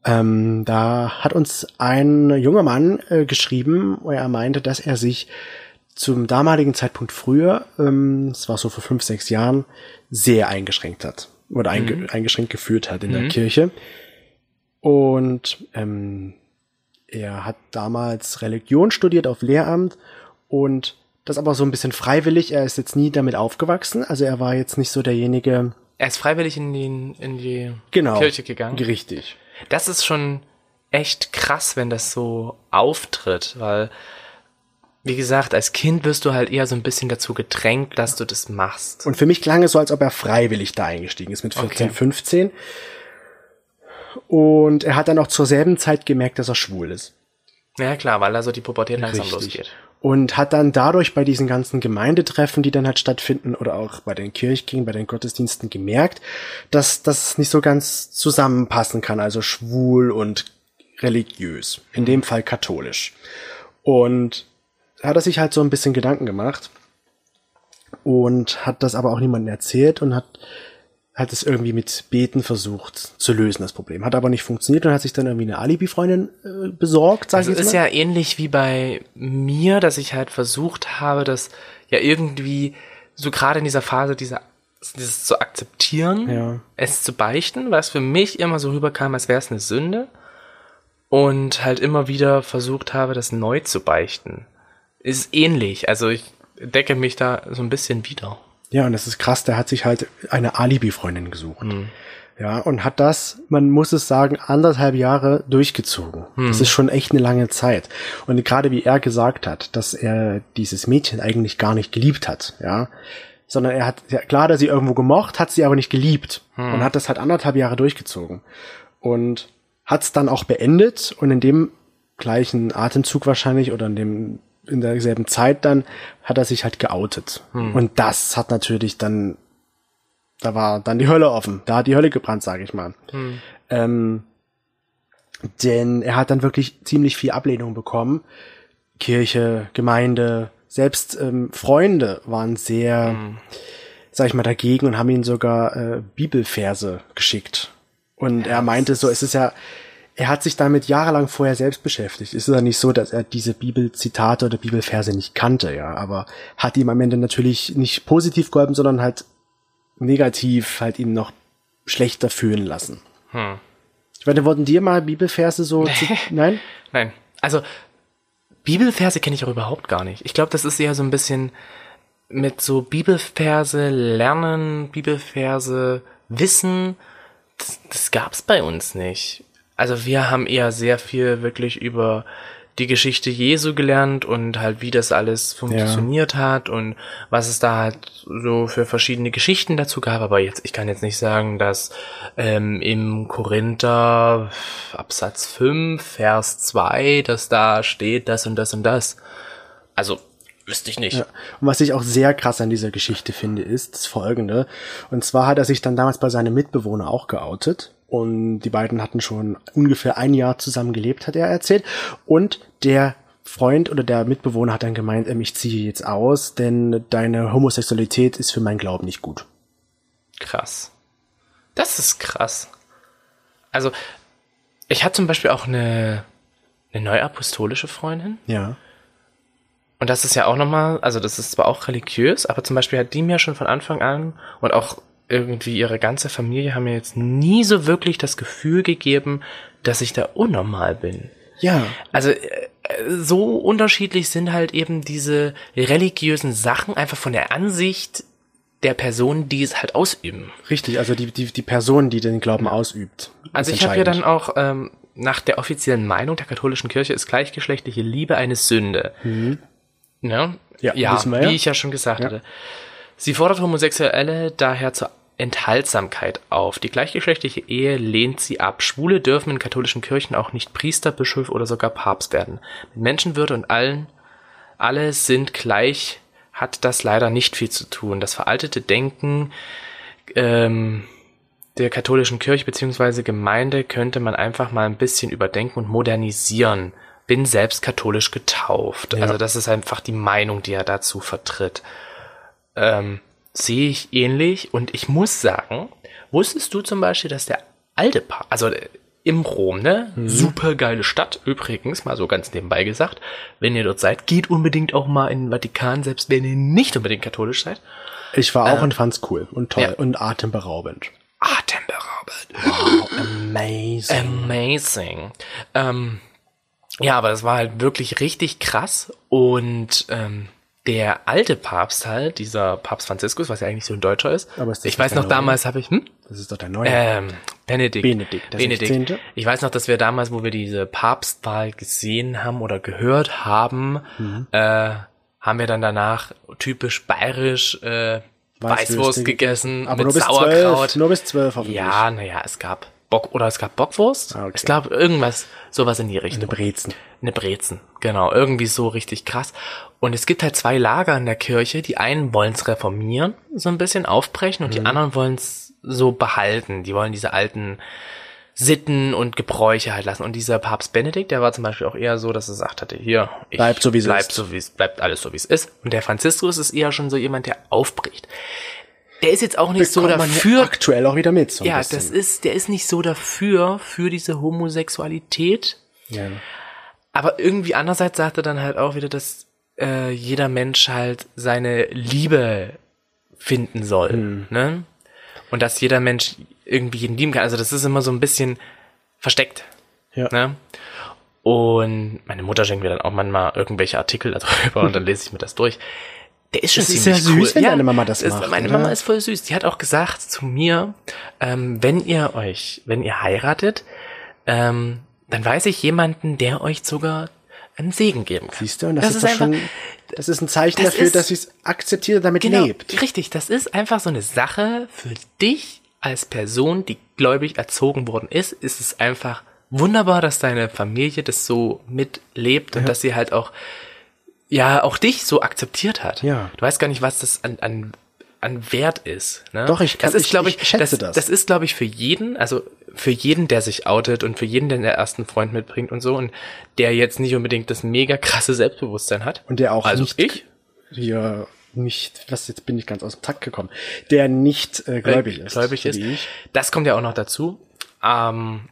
ähm, da hat uns ein junger Mann äh, geschrieben, wo er meinte, dass er sich zum damaligen Zeitpunkt früher, ähm, es war so vor fünf, sechs Jahren, sehr eingeschränkt hat oder einge eingeschränkt geführt hat in der Kirche. Und ähm, er hat damals Religion studiert auf Lehramt und das aber so ein bisschen freiwillig. Er ist jetzt nie damit aufgewachsen. Also er war jetzt nicht so derjenige. Er ist freiwillig in die, in die Genau. Kirche gegangen. Richtig. Das ist schon echt krass, wenn das so auftritt, weil, wie gesagt, als Kind wirst du halt eher so ein bisschen dazu gedrängt, dass du das machst. Und für mich klang es so, als ob er freiwillig da eingestiegen ist mit 14, Okay. 15. Und er hat dann auch zur selben Zeit gemerkt, dass er schwul ist. Ja klar, weil also die Pubertät langsam losgeht. Und hat dann dadurch bei diesen ganzen Gemeindetreffen, die dann halt stattfinden, oder auch bei den Kirchgängen, bei den Gottesdiensten gemerkt, dass das nicht so ganz zusammenpassen kann, also schwul und religiös. In dem Fall katholisch. Und hat er sich halt so ein bisschen Gedanken gemacht und hat das aber auch niemandem erzählt und hat hat es irgendwie mit Beten versucht zu lösen, das Problem. Hat aber nicht funktioniert und hat sich dann irgendwie eine Alibi-Freundin äh, besorgt, sag Also ich jetzt ist mal. ja ähnlich wie bei mir, dass ich halt versucht habe, das ja irgendwie so gerade in dieser Phase dieser dieses zu akzeptieren, Ja. es zu beichten, was für mich immer so rüberkam, als wäre es eine Sünde. und halt immer wieder versucht habe, das neu zu beichten. Ist ähnlich. Also ich decke mich da so ein bisschen wieder. Ja, und das ist krass, der hat sich halt eine Alibi-Freundin gesucht. Ja, und hat das, man muss es sagen, anderthalb Jahre durchgezogen. Das ist schon echt eine lange Zeit. Und gerade wie er gesagt hat, dass er dieses Mädchen eigentlich gar nicht geliebt hat, ja. Sondern er hat, ja, klar, dass sie irgendwo gemocht, hat sie aber nicht geliebt. Und hat das halt anderthalb Jahre durchgezogen. Und hat es dann auch beendet und in dem gleichen Atemzug wahrscheinlich oder in dem in derselben Zeit dann hat er sich halt geoutet. Und das hat natürlich dann, da war dann die Hölle offen. Da hat die Hölle gebrannt, sage ich mal. Ähm, denn er hat dann wirklich ziemlich viel Ablehnung bekommen. Kirche, Gemeinde, selbst ähm, Freunde waren sehr, sag ich mal, dagegen und haben ihm sogar äh, Bibelverse geschickt. Und er meinte so, es ist ja, er hat sich damit jahrelang vorher selbst beschäftigt. Es ist ja nicht so, dass er diese Bibelzitate oder Bibelverse nicht kannte, ja, aber hat ihm am Ende natürlich nicht positiv geholfen, sondern halt negativ halt ihn noch schlechter fühlen lassen. Hm. Ich meine, wurden dir mal Bibelverse so, nein? Nein. Also, Bibelverse kenne ich auch überhaupt gar nicht. Ich glaube, das ist eher so ein bisschen mit so Bibelverse lernen, Bibelverse wissen. Das, das gab's bei uns nicht. Also wir haben eher sehr viel wirklich über die Geschichte Jesu gelernt und halt wie das alles funktioniert hat und was es da halt so für verschiedene Geschichten dazu gab. Aber jetzt, ich kann jetzt nicht sagen, dass ähm, im Korinther Absatz 5, Vers 2, dass da steht das und das und das. Also, wüsste ich nicht. Ja. Und was ich auch sehr krass an dieser Geschichte finde, ist das folgende. Und zwar hat er sich dann damals bei seinem Mitbewohner auch geoutet. Und die beiden hatten schon ungefähr ein Jahr zusammen gelebt, hat er erzählt. Und der Freund oder der Mitbewohner hat dann gemeint, ähm, ich ziehe jetzt aus, denn deine Homosexualität ist für meinen Glauben nicht gut. Krass. Das ist krass. Also, ich hatte zum Beispiel auch eine, eine neuapostolische Freundin. Ja. Und das ist ja auch nochmal, also das ist zwar auch religiös, aber zum Beispiel hat die mir schon von Anfang an und auch irgendwie ihre ganze Familie haben mir jetzt nie so wirklich das Gefühl gegeben, dass ich da unnormal bin. Ja. Also äh, so unterschiedlich sind halt eben diese religiösen Sachen einfach von der Ansicht der Person, die es halt ausüben. Richtig, also die, die, die Person, die den Glauben ausübt. Also ich habe ja dann auch ähm, nach der offiziellen Meinung der katholischen Kirche ist gleichgeschlechtliche Liebe eine Sünde. Ja, Ja, wissen wir ja. wie ich ja schon gesagt Ja. hatte. Sie fordert Homosexuelle daher zur Enthaltsamkeit auf. Die gleichgeschlechtliche Ehe lehnt sie ab. Schwule dürfen in katholischen Kirchen auch nicht Priester, Bischof oder sogar Papst werden. Mit Menschenwürde und allen, alle sind gleich, hat das leider nicht viel zu tun. Das veraltete Denken ähm, der katholischen Kirche beziehungsweise Gemeinde könnte man einfach mal ein bisschen überdenken und modernisieren. Bin selbst katholisch getauft. Ja. Also das ist einfach die Meinung, die er dazu vertritt. Ähm, sehe ich ähnlich und ich muss sagen, wusstest du zum Beispiel, dass der alte Paar, also äh, im Rom, ne? Super geile Stadt, übrigens, mal so ganz nebenbei gesagt. Wenn ihr dort seid, geht unbedingt auch mal in den Vatikan, selbst wenn ihr nicht unbedingt katholisch seid. Ich war auch und fand's cool und toll ja. und atemberaubend. Atemberaubend. Amazing. Amazing. Ähm, ja, aber das war halt wirklich richtig krass. Und ähm, der alte Papst halt, dieser Papst Franziskus, was ja eigentlich so ein Deutscher ist. Aber ist ich weiß noch, Neue? damals habe ich, hm? Das ist doch der neue. Ähm, Benedikt. Benedikt, der Benedikt. 16.. Ich weiß noch, dass wir damals, wo wir diese Papstwahl gesehen haben oder gehört haben, Mhm. äh, haben wir dann danach typisch bayerisch äh, Weißwürste Weißwurst gegessen Aber mit nur Sauerkraut. zwölf. Nur bis zwölf hoffentlich. Ja, naja, es gab Bock oder es gab Bockwurst. Ah, okay. Es gab irgendwas, sowas in die Richtung. Eine Brezen. Eine Brezen, genau, irgendwie so richtig krass. Und es gibt halt zwei Lager in der Kirche. Die einen wollen es reformieren, so ein bisschen aufbrechen, und Mhm. die anderen wollen es so behalten. Die wollen diese alten Sitten und Gebräuche halt lassen. Und dieser Papst Benedikt, der war zum Beispiel auch eher so, dass er gesagt hatte, hier, ich Bleibt so, wie es bleib ist. So, wie es bleibt alles so, wie es ist. Und der Franziskus ist eher schon so jemand, der aufbricht. Der ist jetzt auch nicht so Bekommt man hier dafür, aktuell auch wieder mit. So ja, bisschen. das ist, der ist nicht so dafür, für diese Homosexualität. Ja. Aber irgendwie andererseits sagt er dann halt auch wieder, dass äh, jeder Mensch halt seine Liebe finden soll. Hm. Ne? Und dass jeder Mensch irgendwie jeden lieben kann. Also das ist immer so ein bisschen versteckt. Ja. Ne? Und meine Mutter schenkt mir dann auch manchmal irgendwelche Artikel darüber und dann lese ich mir das durch. Der ist schon Das ist ziemlich sehr süß, cool. wenn deine Mama das ist, macht, Meine oder? Mama ist voll süß. Die hat auch gesagt zu mir, ähm, wenn ihr euch, wenn ihr heiratet, ähm, dann weiß ich jemanden, der euch sogar einen Segen geben kann. Siehst du, und das, ist, doch einfach, schon, das ist ein Zeichen das dafür, ist- dass sie es akzeptiert, damit genau, lebt. richtig. Das ist einfach so eine Sache für dich als Person, die gläubig erzogen worden ist. Ist es einfach wunderbar, dass deine Familie das so mitlebt und dass sie halt auch ja auch dich so akzeptiert hat. Ja. Du weißt gar nicht, was das an, an an Wert ist. Ne? Doch, ich kann- das ist, ich- ich, ich schätze das, das. das ist, glaube ich, für jeden, also für jeden, der sich outet und für jeden, der den ersten Freund mitbringt und so und der jetzt nicht unbedingt das mega krasse Selbstbewusstsein hat. Und der auch also nicht ich hier nicht, was jetzt bin ich ganz aus dem Takt gekommen, der nicht äh, gläubig ist. gläubig ist. Das kommt ja auch noch dazu. Ähm,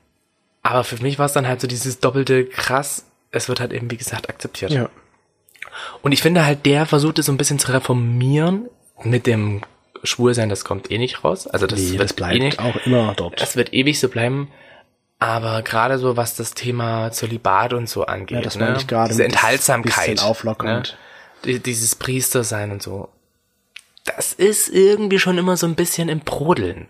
aber für mich war es dann halt so dieses doppelte krass. Es wird halt eben, wie gesagt, akzeptiert. Ja. Und ich finde halt, der versucht es so ein bisschen zu reformieren mit dem Schwulsein, das kommt eh nicht raus. Also das Nee, wird das bleibt eh nicht. auch immer dort. Das wird ewig so bleiben. Aber gerade so, was das Thema Zölibat und so angeht, Ja, das ne? ich gerade diese Enthaltsamkeit, auflockernd. ne? Die- dieses Priestersein und so, das ist irgendwie schon immer so ein bisschen im Brodeln.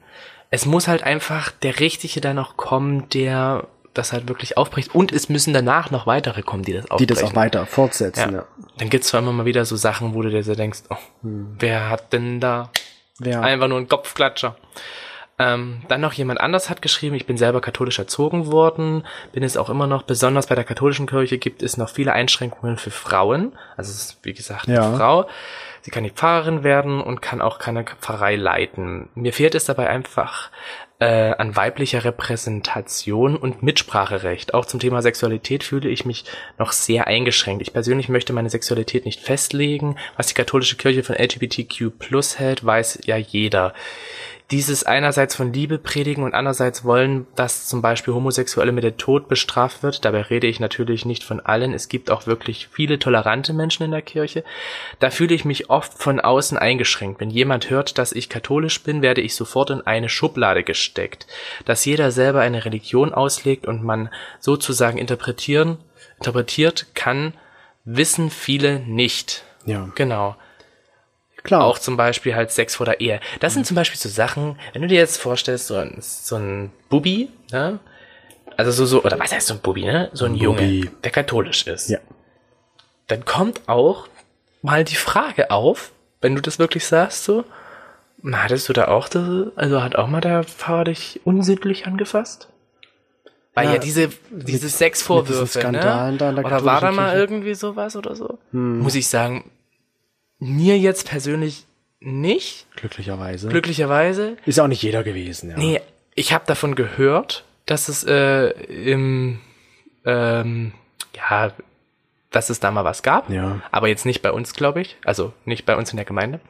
Es muss halt einfach der Richtige dann noch kommen, der das halt wirklich aufbricht. Und es müssen danach noch weitere kommen, die das die aufbrechen. das auch weiter fortsetzen. ja. Ja. Dann gibt's zwar immer mal wieder so Sachen, wo du dir so denkst, oh, Hm. wer hat denn da Wer, Einfach nur ein Kopfklatscher. Ähm, dann noch jemand anders hat geschrieben, ich bin selber katholisch erzogen worden, bin es auch immer noch, besonders bei der katholischen Kirche gibt es noch viele Einschränkungen für Frauen. Also es ist, wie gesagt, eine Ja. Frau. Sie kann die Pfarrerin werden und kann auch keine Pfarrei leiten. Mir fehlt es dabei einfach äh, an weiblicher Repräsentation und Mitspracherecht. Auch zum Thema Sexualität fühle ich mich noch sehr eingeschränkt. Ich persönlich möchte meine Sexualität nicht festlegen. Was die katholische Kirche von LGBTQ plus hält, weiß ja jeder. Dieses einerseits von Liebe predigen und andererseits wollen, dass zum Beispiel Homosexuelle mit dem Tod bestraft wird. Dabei rede ich natürlich nicht von allen. Es gibt auch wirklich viele tolerante Menschen in der Kirche. Da fühle ich mich oft von außen eingeschränkt. Wenn jemand hört, dass ich katholisch bin, werde ich sofort in eine Schublade gesteckt. Dass jeder selber eine Religion auslegt und man sozusagen interpretieren, interpretiert kann, wissen viele nicht. ja, Genau klar. auch zum Beispiel halt Sex vor der Ehe. Das sind zum Beispiel so Sachen, wenn du dir jetzt vorstellst, so ein, so ein Bubi, ne? Also so, so, oder was heißt so ein Bubi, ne? So ein Junge, Bubi. der katholisch ist. Ja. Dann kommt auch mal die Frage auf, wenn du das wirklich sagst, so, hattest du da auch, das, also hat auch mal der Pfarrer dich unsittlich angefasst? Weil ja, Ja, diese, diese Sexvorwürfe, Skandalen ne? da Oder war da mal irgendwie sowas oder so? Muss ich sagen, mir jetzt persönlich nicht, Glücklicherweise. glücklicherweise. ist auch nicht jeder gewesen, ja. Nee, ich habe davon gehört, dass es äh, im, ähm, ja, dass es da mal was gab. Ja. Aber jetzt nicht bei uns, glaube ich. Also nicht bei uns in der Gemeinde.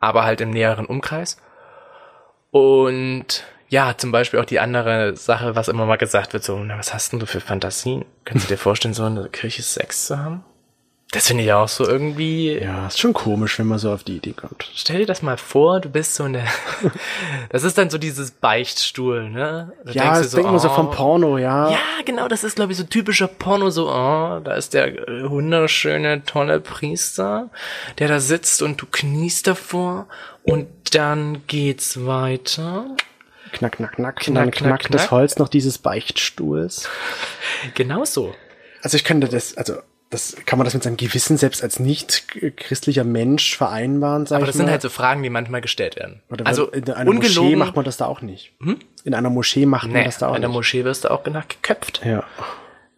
Aber halt im näheren Umkreis. Und ja, zum Beispiel auch die andere Sache, was immer mal gesagt wird, so, na, was hast denn du für Fantasien? Kannst du dir vorstellen, so in der Kirche Sex zu haben? Das finde ich auch so irgendwie. Ja, ist schon komisch, wenn man so auf die Idee kommt. Stell dir das mal vor, du bist so eine. das ist dann so dieses Beichtstuhl, ne? Da Ja, denkst das denkt man so vom oh, Porno, ja. Ja, genau, das ist, glaube ich, so typischer Porno, so, oh, da ist der äh, wunderschöne, tolle Priester, der da sitzt und du kniest davor und dann geht's weiter. Knack, knack, knack. Knack, dann knack, knackt das knack. Holz noch dieses Beichtstuhls. Genau so. Also ich könnte das, also das kann man das mit seinem Gewissen selbst als nicht christlicher Mensch vereinbaren, sag Aber das mal. sind halt so Fragen, die manchmal gestellt werden. Oder also, in einer Moschee ungelogen, macht man das da auch nicht. In einer Moschee macht man nee, das da auch in der nicht. Moschee wirst du auch genau geköpft. ja.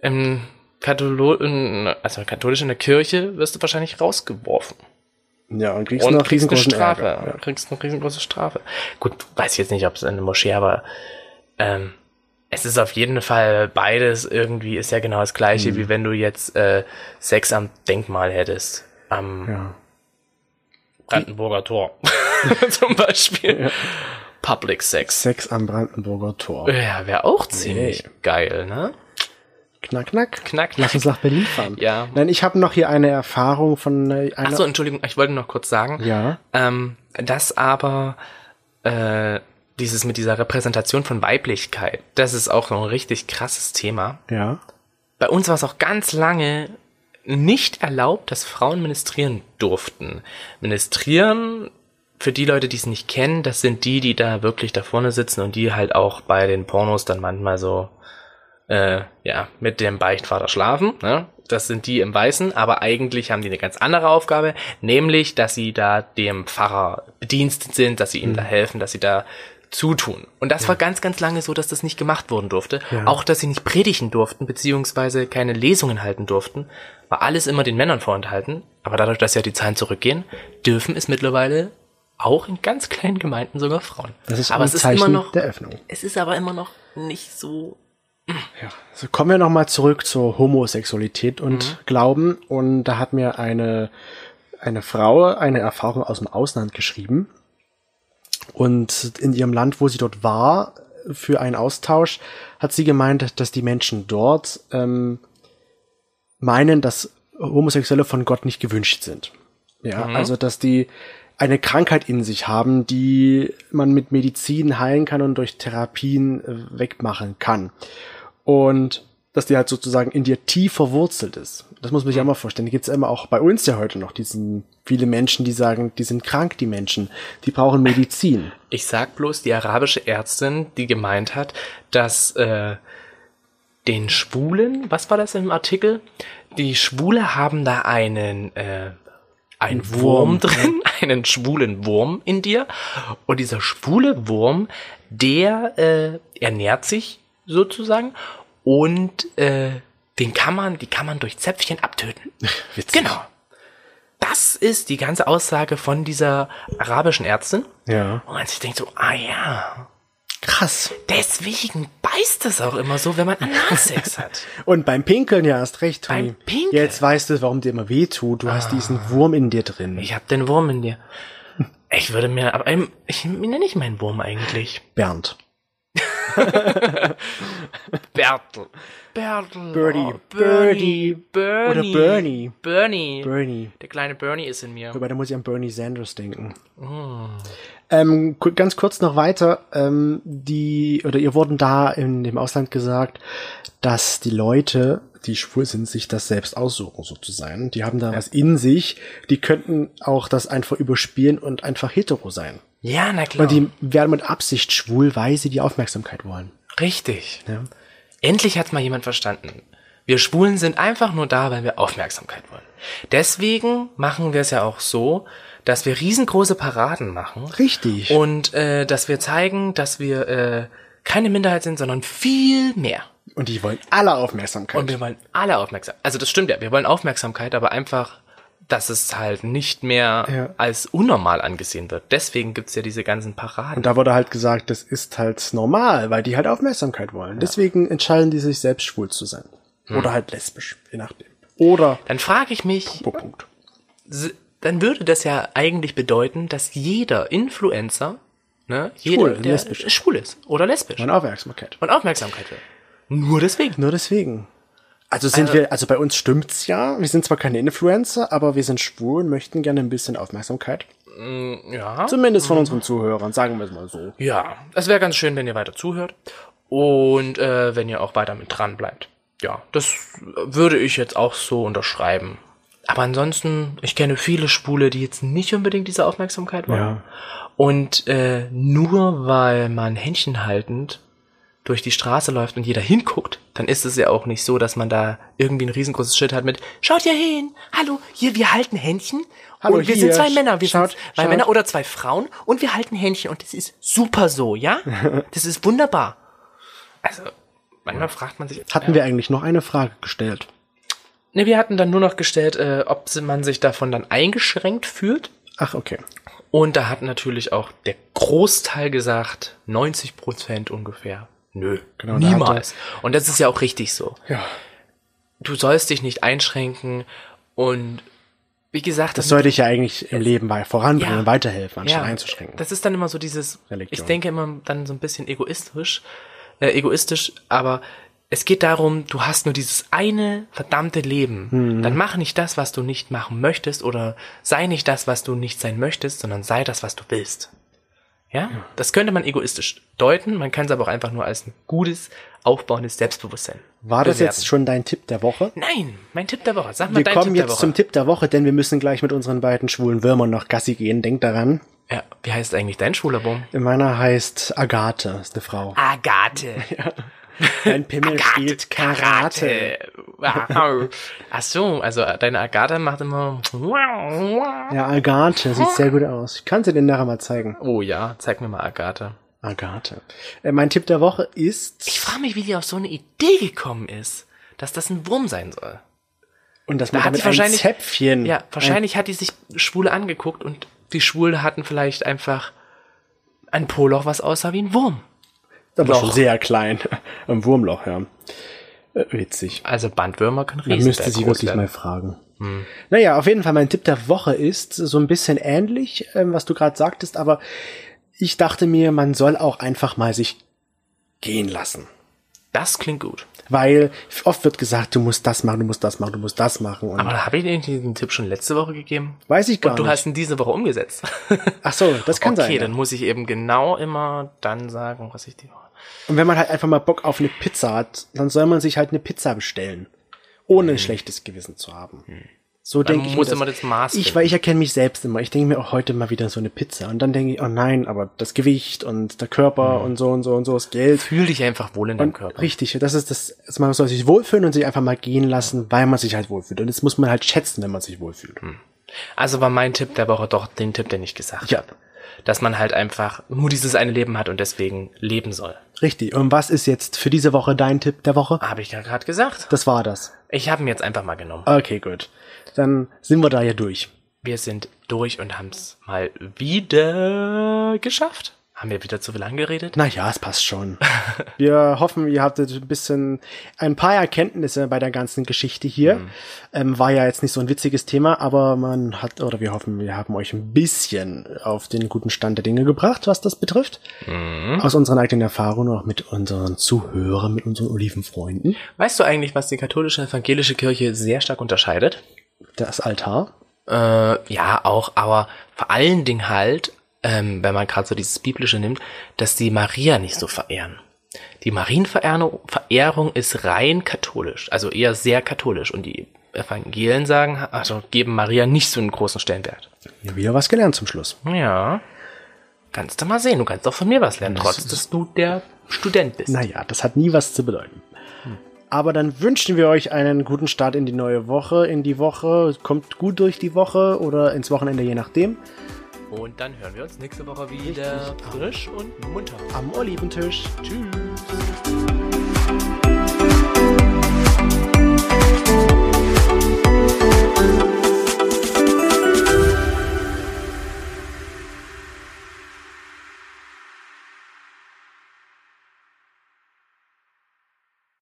Im Katholo in, also katholisch in der Kirche wirst du wahrscheinlich rausgeworfen. Ja, und kriegst und noch kriegst eine Strafe. Ja. Kriegst eine riesengroße Strafe. Gut, weiß ich jetzt nicht, ob es eine Moschee, aber ähm, es ist auf jeden Fall beides irgendwie ist ja genau das gleiche, Mhm. wie wenn du jetzt äh, Sex am Denkmal hättest. Am Ja. Brandenburger Tor. Zum Beispiel. Public Sex. Sex am Brandenburger Tor. Ja, wäre auch ziemlich Nee. geil, ne? Knack, knack. Knack, Lass knack. uns nach Berlin fahren. Ja. Nein, ich habe noch hier eine Erfahrung von äh, einer. Ach so, Entschuldigung, ich wollte noch kurz sagen, Ja. ähm, dass aber äh, dieses mit dieser Repräsentation von Weiblichkeit, das ist auch so ein richtig krasses Thema. Ja. bei uns war es auch ganz lange nicht erlaubt, dass Frauen ministrieren durften. Ministrieren, für die Leute, die es nicht kennen, das sind die, die da wirklich da vorne sitzen und die halt auch bei den Pornos dann manchmal so, äh, ja, mit dem Beichtvater schlafen. Ne? Das sind die im Weißen, aber eigentlich haben die eine ganz andere Aufgabe, nämlich, dass sie da dem Pfarrer bedienstet sind, dass sie ihm da helfen, dass sie da zutun. Und das war ganz, ganz lange so, dass das nicht gemacht worden durfte. Ja. Auch, dass sie nicht predigen durften, beziehungsweise keine Lesungen halten durften, war alles immer den Männern vorenthalten. Aber dadurch, dass ja die Zahlen zurückgehen, dürfen es mittlerweile auch in ganz kleinen Gemeinden sogar Frauen. Das ist aber ein es ist immer noch, der Öffnung. es ist aber immer noch nicht so Ja. So kommen wir nochmal zurück zur Homosexualität und Glauben. Und da hat mir eine, eine Frau eine Erfahrung aus dem Ausland geschrieben. Und in ihrem Land, wo sie dort war, für einen Austausch, hat sie gemeint, dass die Menschen dort ähm, meinen, dass Homosexuelle von Gott nicht gewünscht sind. Ja, also dass die eine Krankheit in sich haben, die man mit Medizin heilen kann und durch Therapien äh, wegmachen kann. Und dass die halt sozusagen in dir tief verwurzelt ist. Das muss man sich ja mal vorstellen. Die gibt's immer auch bei uns ja heute noch. Diesen viele Menschen, die sagen, die sind krank, die Menschen. Die brauchen Medizin. Ich sag bloß die arabische Ärztin, die gemeint hat, dass äh, den Schwulen, was war das im Artikel? Die Schwule haben da einen äh, einen Wurm, Wurm drin, einen schwulen Wurm in dir. Und dieser schwule Wurm, der äh, ernährt sich sozusagen und äh, den kann man, die kann man durch Zäpfchen abtöten. Witzig. Genau. Das ist die ganze Aussage von dieser arabischen Ärztin. Ja. Und man sich denkt so, ah ja, Krass. deswegen beißt es auch immer so, wenn man Analsex hat. Und beim Pinkeln ja hast recht, Toni. Beim Pinkeln? Jetzt weißt du, warum dir immer weh tut. Du hast diesen Wurm in dir drin. Ich hab den Wurm in dir. Ich würde mir, aber ich nenne nicht meinen Wurm eigentlich. Bernd. Bertel. Bertel. Birdie. Oh, Bernie. Birdie. Bernie. Oder Bernie. Bernie. Bernie. Der kleine Bernie ist in mir. Wobei, da muss ich an Bernie Sanders denken. Oh. Ähm, ganz kurz noch weiter. Ähm, die, oder ihr wurden da in dem Ausland gesagt, dass die Leute, die schwul sind, sich das selbst aussuchen, so zu sein. Die haben da was in sich. Die könnten auch das einfach überspielen und einfach hetero sein. Ja, na klar. Und die werden mit Absicht schwul, weil sie die Aufmerksamkeit wollen. Richtig. Ja. Endlich hat's mal jemand verstanden. Wir Schwulen sind einfach nur da, weil wir Aufmerksamkeit wollen. Deswegen machen wir es ja auch so, dass wir riesengroße Paraden machen. Richtig. Und äh, dass wir zeigen, dass wir äh, keine Minderheit sind, sondern viel mehr. Und die wollen alle Aufmerksamkeit. Und wir wollen alle Aufmerksamkeit. Also das stimmt ja, wir wollen Aufmerksamkeit, aber einfach, dass es halt nicht mehr Ja. als unnormal angesehen wird. Deswegen gibt's ja diese ganzen Paraden. Und da wurde halt gesagt, das ist halt normal, weil die halt Aufmerksamkeit wollen. Deswegen entscheiden die sich selbst schwul zu sein. Hm. Oder halt lesbisch, je nachdem. Oder Dann frage ich mich, Punkt, Punkt. s- dann würde das ja eigentlich bedeuten, dass jeder Influencer, ne, jeder, Schwul, der lesbisch. schwul ist oder lesbisch Und Aufmerksamkeit. und Aufmerksamkeit will. Nur deswegen. Nur deswegen. Also sind wir, also bei uns stimmt's ja. Wir sind zwar keine Influencer, aber wir sind schwul und möchten gerne ein bisschen Aufmerksamkeit. Ja. Zumindest von unseren Zuhörern, sagen wir es mal so. Ja, es wäre ganz schön, wenn ihr weiter zuhört und äh, wenn ihr auch weiter mit dran bleibt. Ja, das würde ich jetzt auch so unterschreiben. Aber ansonsten, ich kenne viele Schwule, die jetzt nicht unbedingt diese Aufmerksamkeit wollen. Ja. Und äh, nur weil man Händchen haltend durch die Straße läuft und jeder hinguckt, dann ist es ja auch nicht so, dass man da irgendwie ein riesengroßes Schild hat mit Schaut hier hin, hallo, hier, wir halten Händchen. Hallo, und wir hier, sind zwei Männer, wir schaut, sind zwei schaut. Männer oder zwei Frauen und wir halten Händchen und das ist super so, ja? Das ist wunderbar. Also, manchmal fragt man sich. Hatten wir eigentlich noch eine Frage gestellt? Ne, wir hatten dann nur noch gestellt, äh, ob man sich davon dann eingeschränkt fühlt. Ach, okay. Und da hat natürlich auch der Großteil gesagt, 90 Prozent ungefähr. Nö, Genau, niemals. Und das ist ja auch richtig so. Ja. Du sollst dich nicht einschränken und wie gesagt, Das sollte ich ja eigentlich im Leben voranbringen Ja. und weiterhelfen, anstatt einzuschränken. Das ist dann immer so dieses, Religion. ich denke immer dann so ein bisschen egoistisch, äh, egoistisch, aber es geht darum, du hast nur dieses eine verdammte Leben. Mhm. Dann mach nicht das, was du nicht machen möchtest oder sei nicht das, was du nicht sein möchtest, sondern sei das, was du willst. Ja? Das könnte man egoistisch deuten, man kann es aber auch einfach nur als ein gutes aufbauendes Selbstbewusstsein. War das bewerten. jetzt schon dein Tipp der Woche? Nein, mein Tipp der Woche. Sag mal Wir dein kommen Tipp der jetzt Woche. zum Tipp der Woche, denn wir müssen gleich mit unseren beiden schwulen Würmern noch Gassi gehen. Denk daran. ja, wie heißt eigentlich dein schwuler Baum? Meiner heißt Agathe, ist eine Frau. Agathe. Ein Pimmel spielt Karate. Wow. Ach so, also deine Agathe macht immer. Ja, Agathe, sieht sehr gut aus. Ich kann sie dir nachher mal zeigen. Oh ja, zeig mir mal Agathe. Agathe. Äh, mein Tipp der Woche ist, Ich frage mich, wie die auf so eine Idee gekommen ist, dass das ein Wurm sein soll. und das man hat damit wahrscheinlich- ein Zäpfchen. Ja, wahrscheinlich hat die sich Schwule angeguckt und die Schwule hatten vielleicht einfach ein Poloch, was aussah wie ein Wurm. Aber Loch. schon sehr klein. Ein Wurmloch, ja. Äh, witzig. Also Bandwürmer können riesig müsste sie wirklich werden. mal fragen. Naja, auf jeden Fall, mein Tipp der Woche ist so ein bisschen ähnlich, ähm, was du gerade sagtest, aber ich dachte mir, man soll auch einfach mal sich gehen lassen. Das klingt gut. Weil oft wird gesagt, du musst das machen, du musst das machen, du musst das machen. Und Aber habe ich dir diesen Tipp schon letzte Woche gegeben? weiß ich gar Und du nicht. hast ihn diese Woche umgesetzt. Ach so, das kann okay, sein. ja. dann muss ich eben genau immer dann sagen, was ich die Woche. Und wenn man halt einfach mal Bock auf eine Pizza hat, dann soll man sich halt eine Pizza bestellen. Ohne ein schlechtes Gewissen zu haben. So Dann denke ich muss mir immer das Maß Ich, weil ich erkenne mich selbst immer. Ich denke mir auch heute mal wieder so eine Pizza. Und dann denke ich, oh nein, aber das Gewicht und der Körper und so und so und so, das Geld. Fühl dich einfach wohl in deinem Körper. richtig, das ist das, also man soll sich wohlfühlen und sich einfach mal gehen lassen, weil man sich halt wohlfühlt. Und das muss man halt schätzen, wenn man sich wohlfühlt. Also war mein Tipp der Woche doch den Tipp, den ich gesagt Ja. habe. Dass man halt einfach nur dieses eine Leben hat und deswegen leben soll. Richtig. Und was ist jetzt für diese Woche dein Tipp der Woche? Habe ich ja gerade gesagt. Das war das. Ich habe ihn jetzt einfach mal genommen. Okay, gut. Dann sind wir da ja durch. Wir sind durch und haben es mal wieder geschafft. Haben wir wieder zu viel angeredet? Naja, es passt schon. Wir hoffen, ihr hattet ein bisschen, ein paar Erkenntnisse bei der ganzen Geschichte hier. Ähm, war ja jetzt nicht so ein witziges Thema, aber man hat, oder wir hoffen, wir haben euch ein bisschen auf den guten Stand der Dinge gebracht, was das betrifft. Aus unseren eigenen Erfahrungen, auch mit unseren Zuhörern, mit unseren Olivenfreunden. Weißt du eigentlich, was die katholische evangelische Kirche sehr stark unterscheidet? Das Altar. Äh, ja, auch, aber vor allen Dingen halt, ähm, wenn man gerade so dieses Biblische nimmt, dass die Maria nicht so verehren. Die Marienverehrung Verehrung ist rein katholisch, also eher sehr katholisch. Und die Evangelien sagen, also geben Maria nicht so einen großen Stellenwert. Ja, wieder was gelernt zum Schluss. Ja. Kannst du mal sehen, du kannst auch von mir was lernen, trotz dass du der Student bist. Naja, das hat nie was zu bedeuten. Aber dann wünschen wir euch einen guten Start in die neue Woche, in die Woche. Kommt gut durch die Woche oder ins Wochenende, je nachdem. Und dann hören wir uns nächste Woche wieder frisch und munter. Am Oliventisch. Tschüss.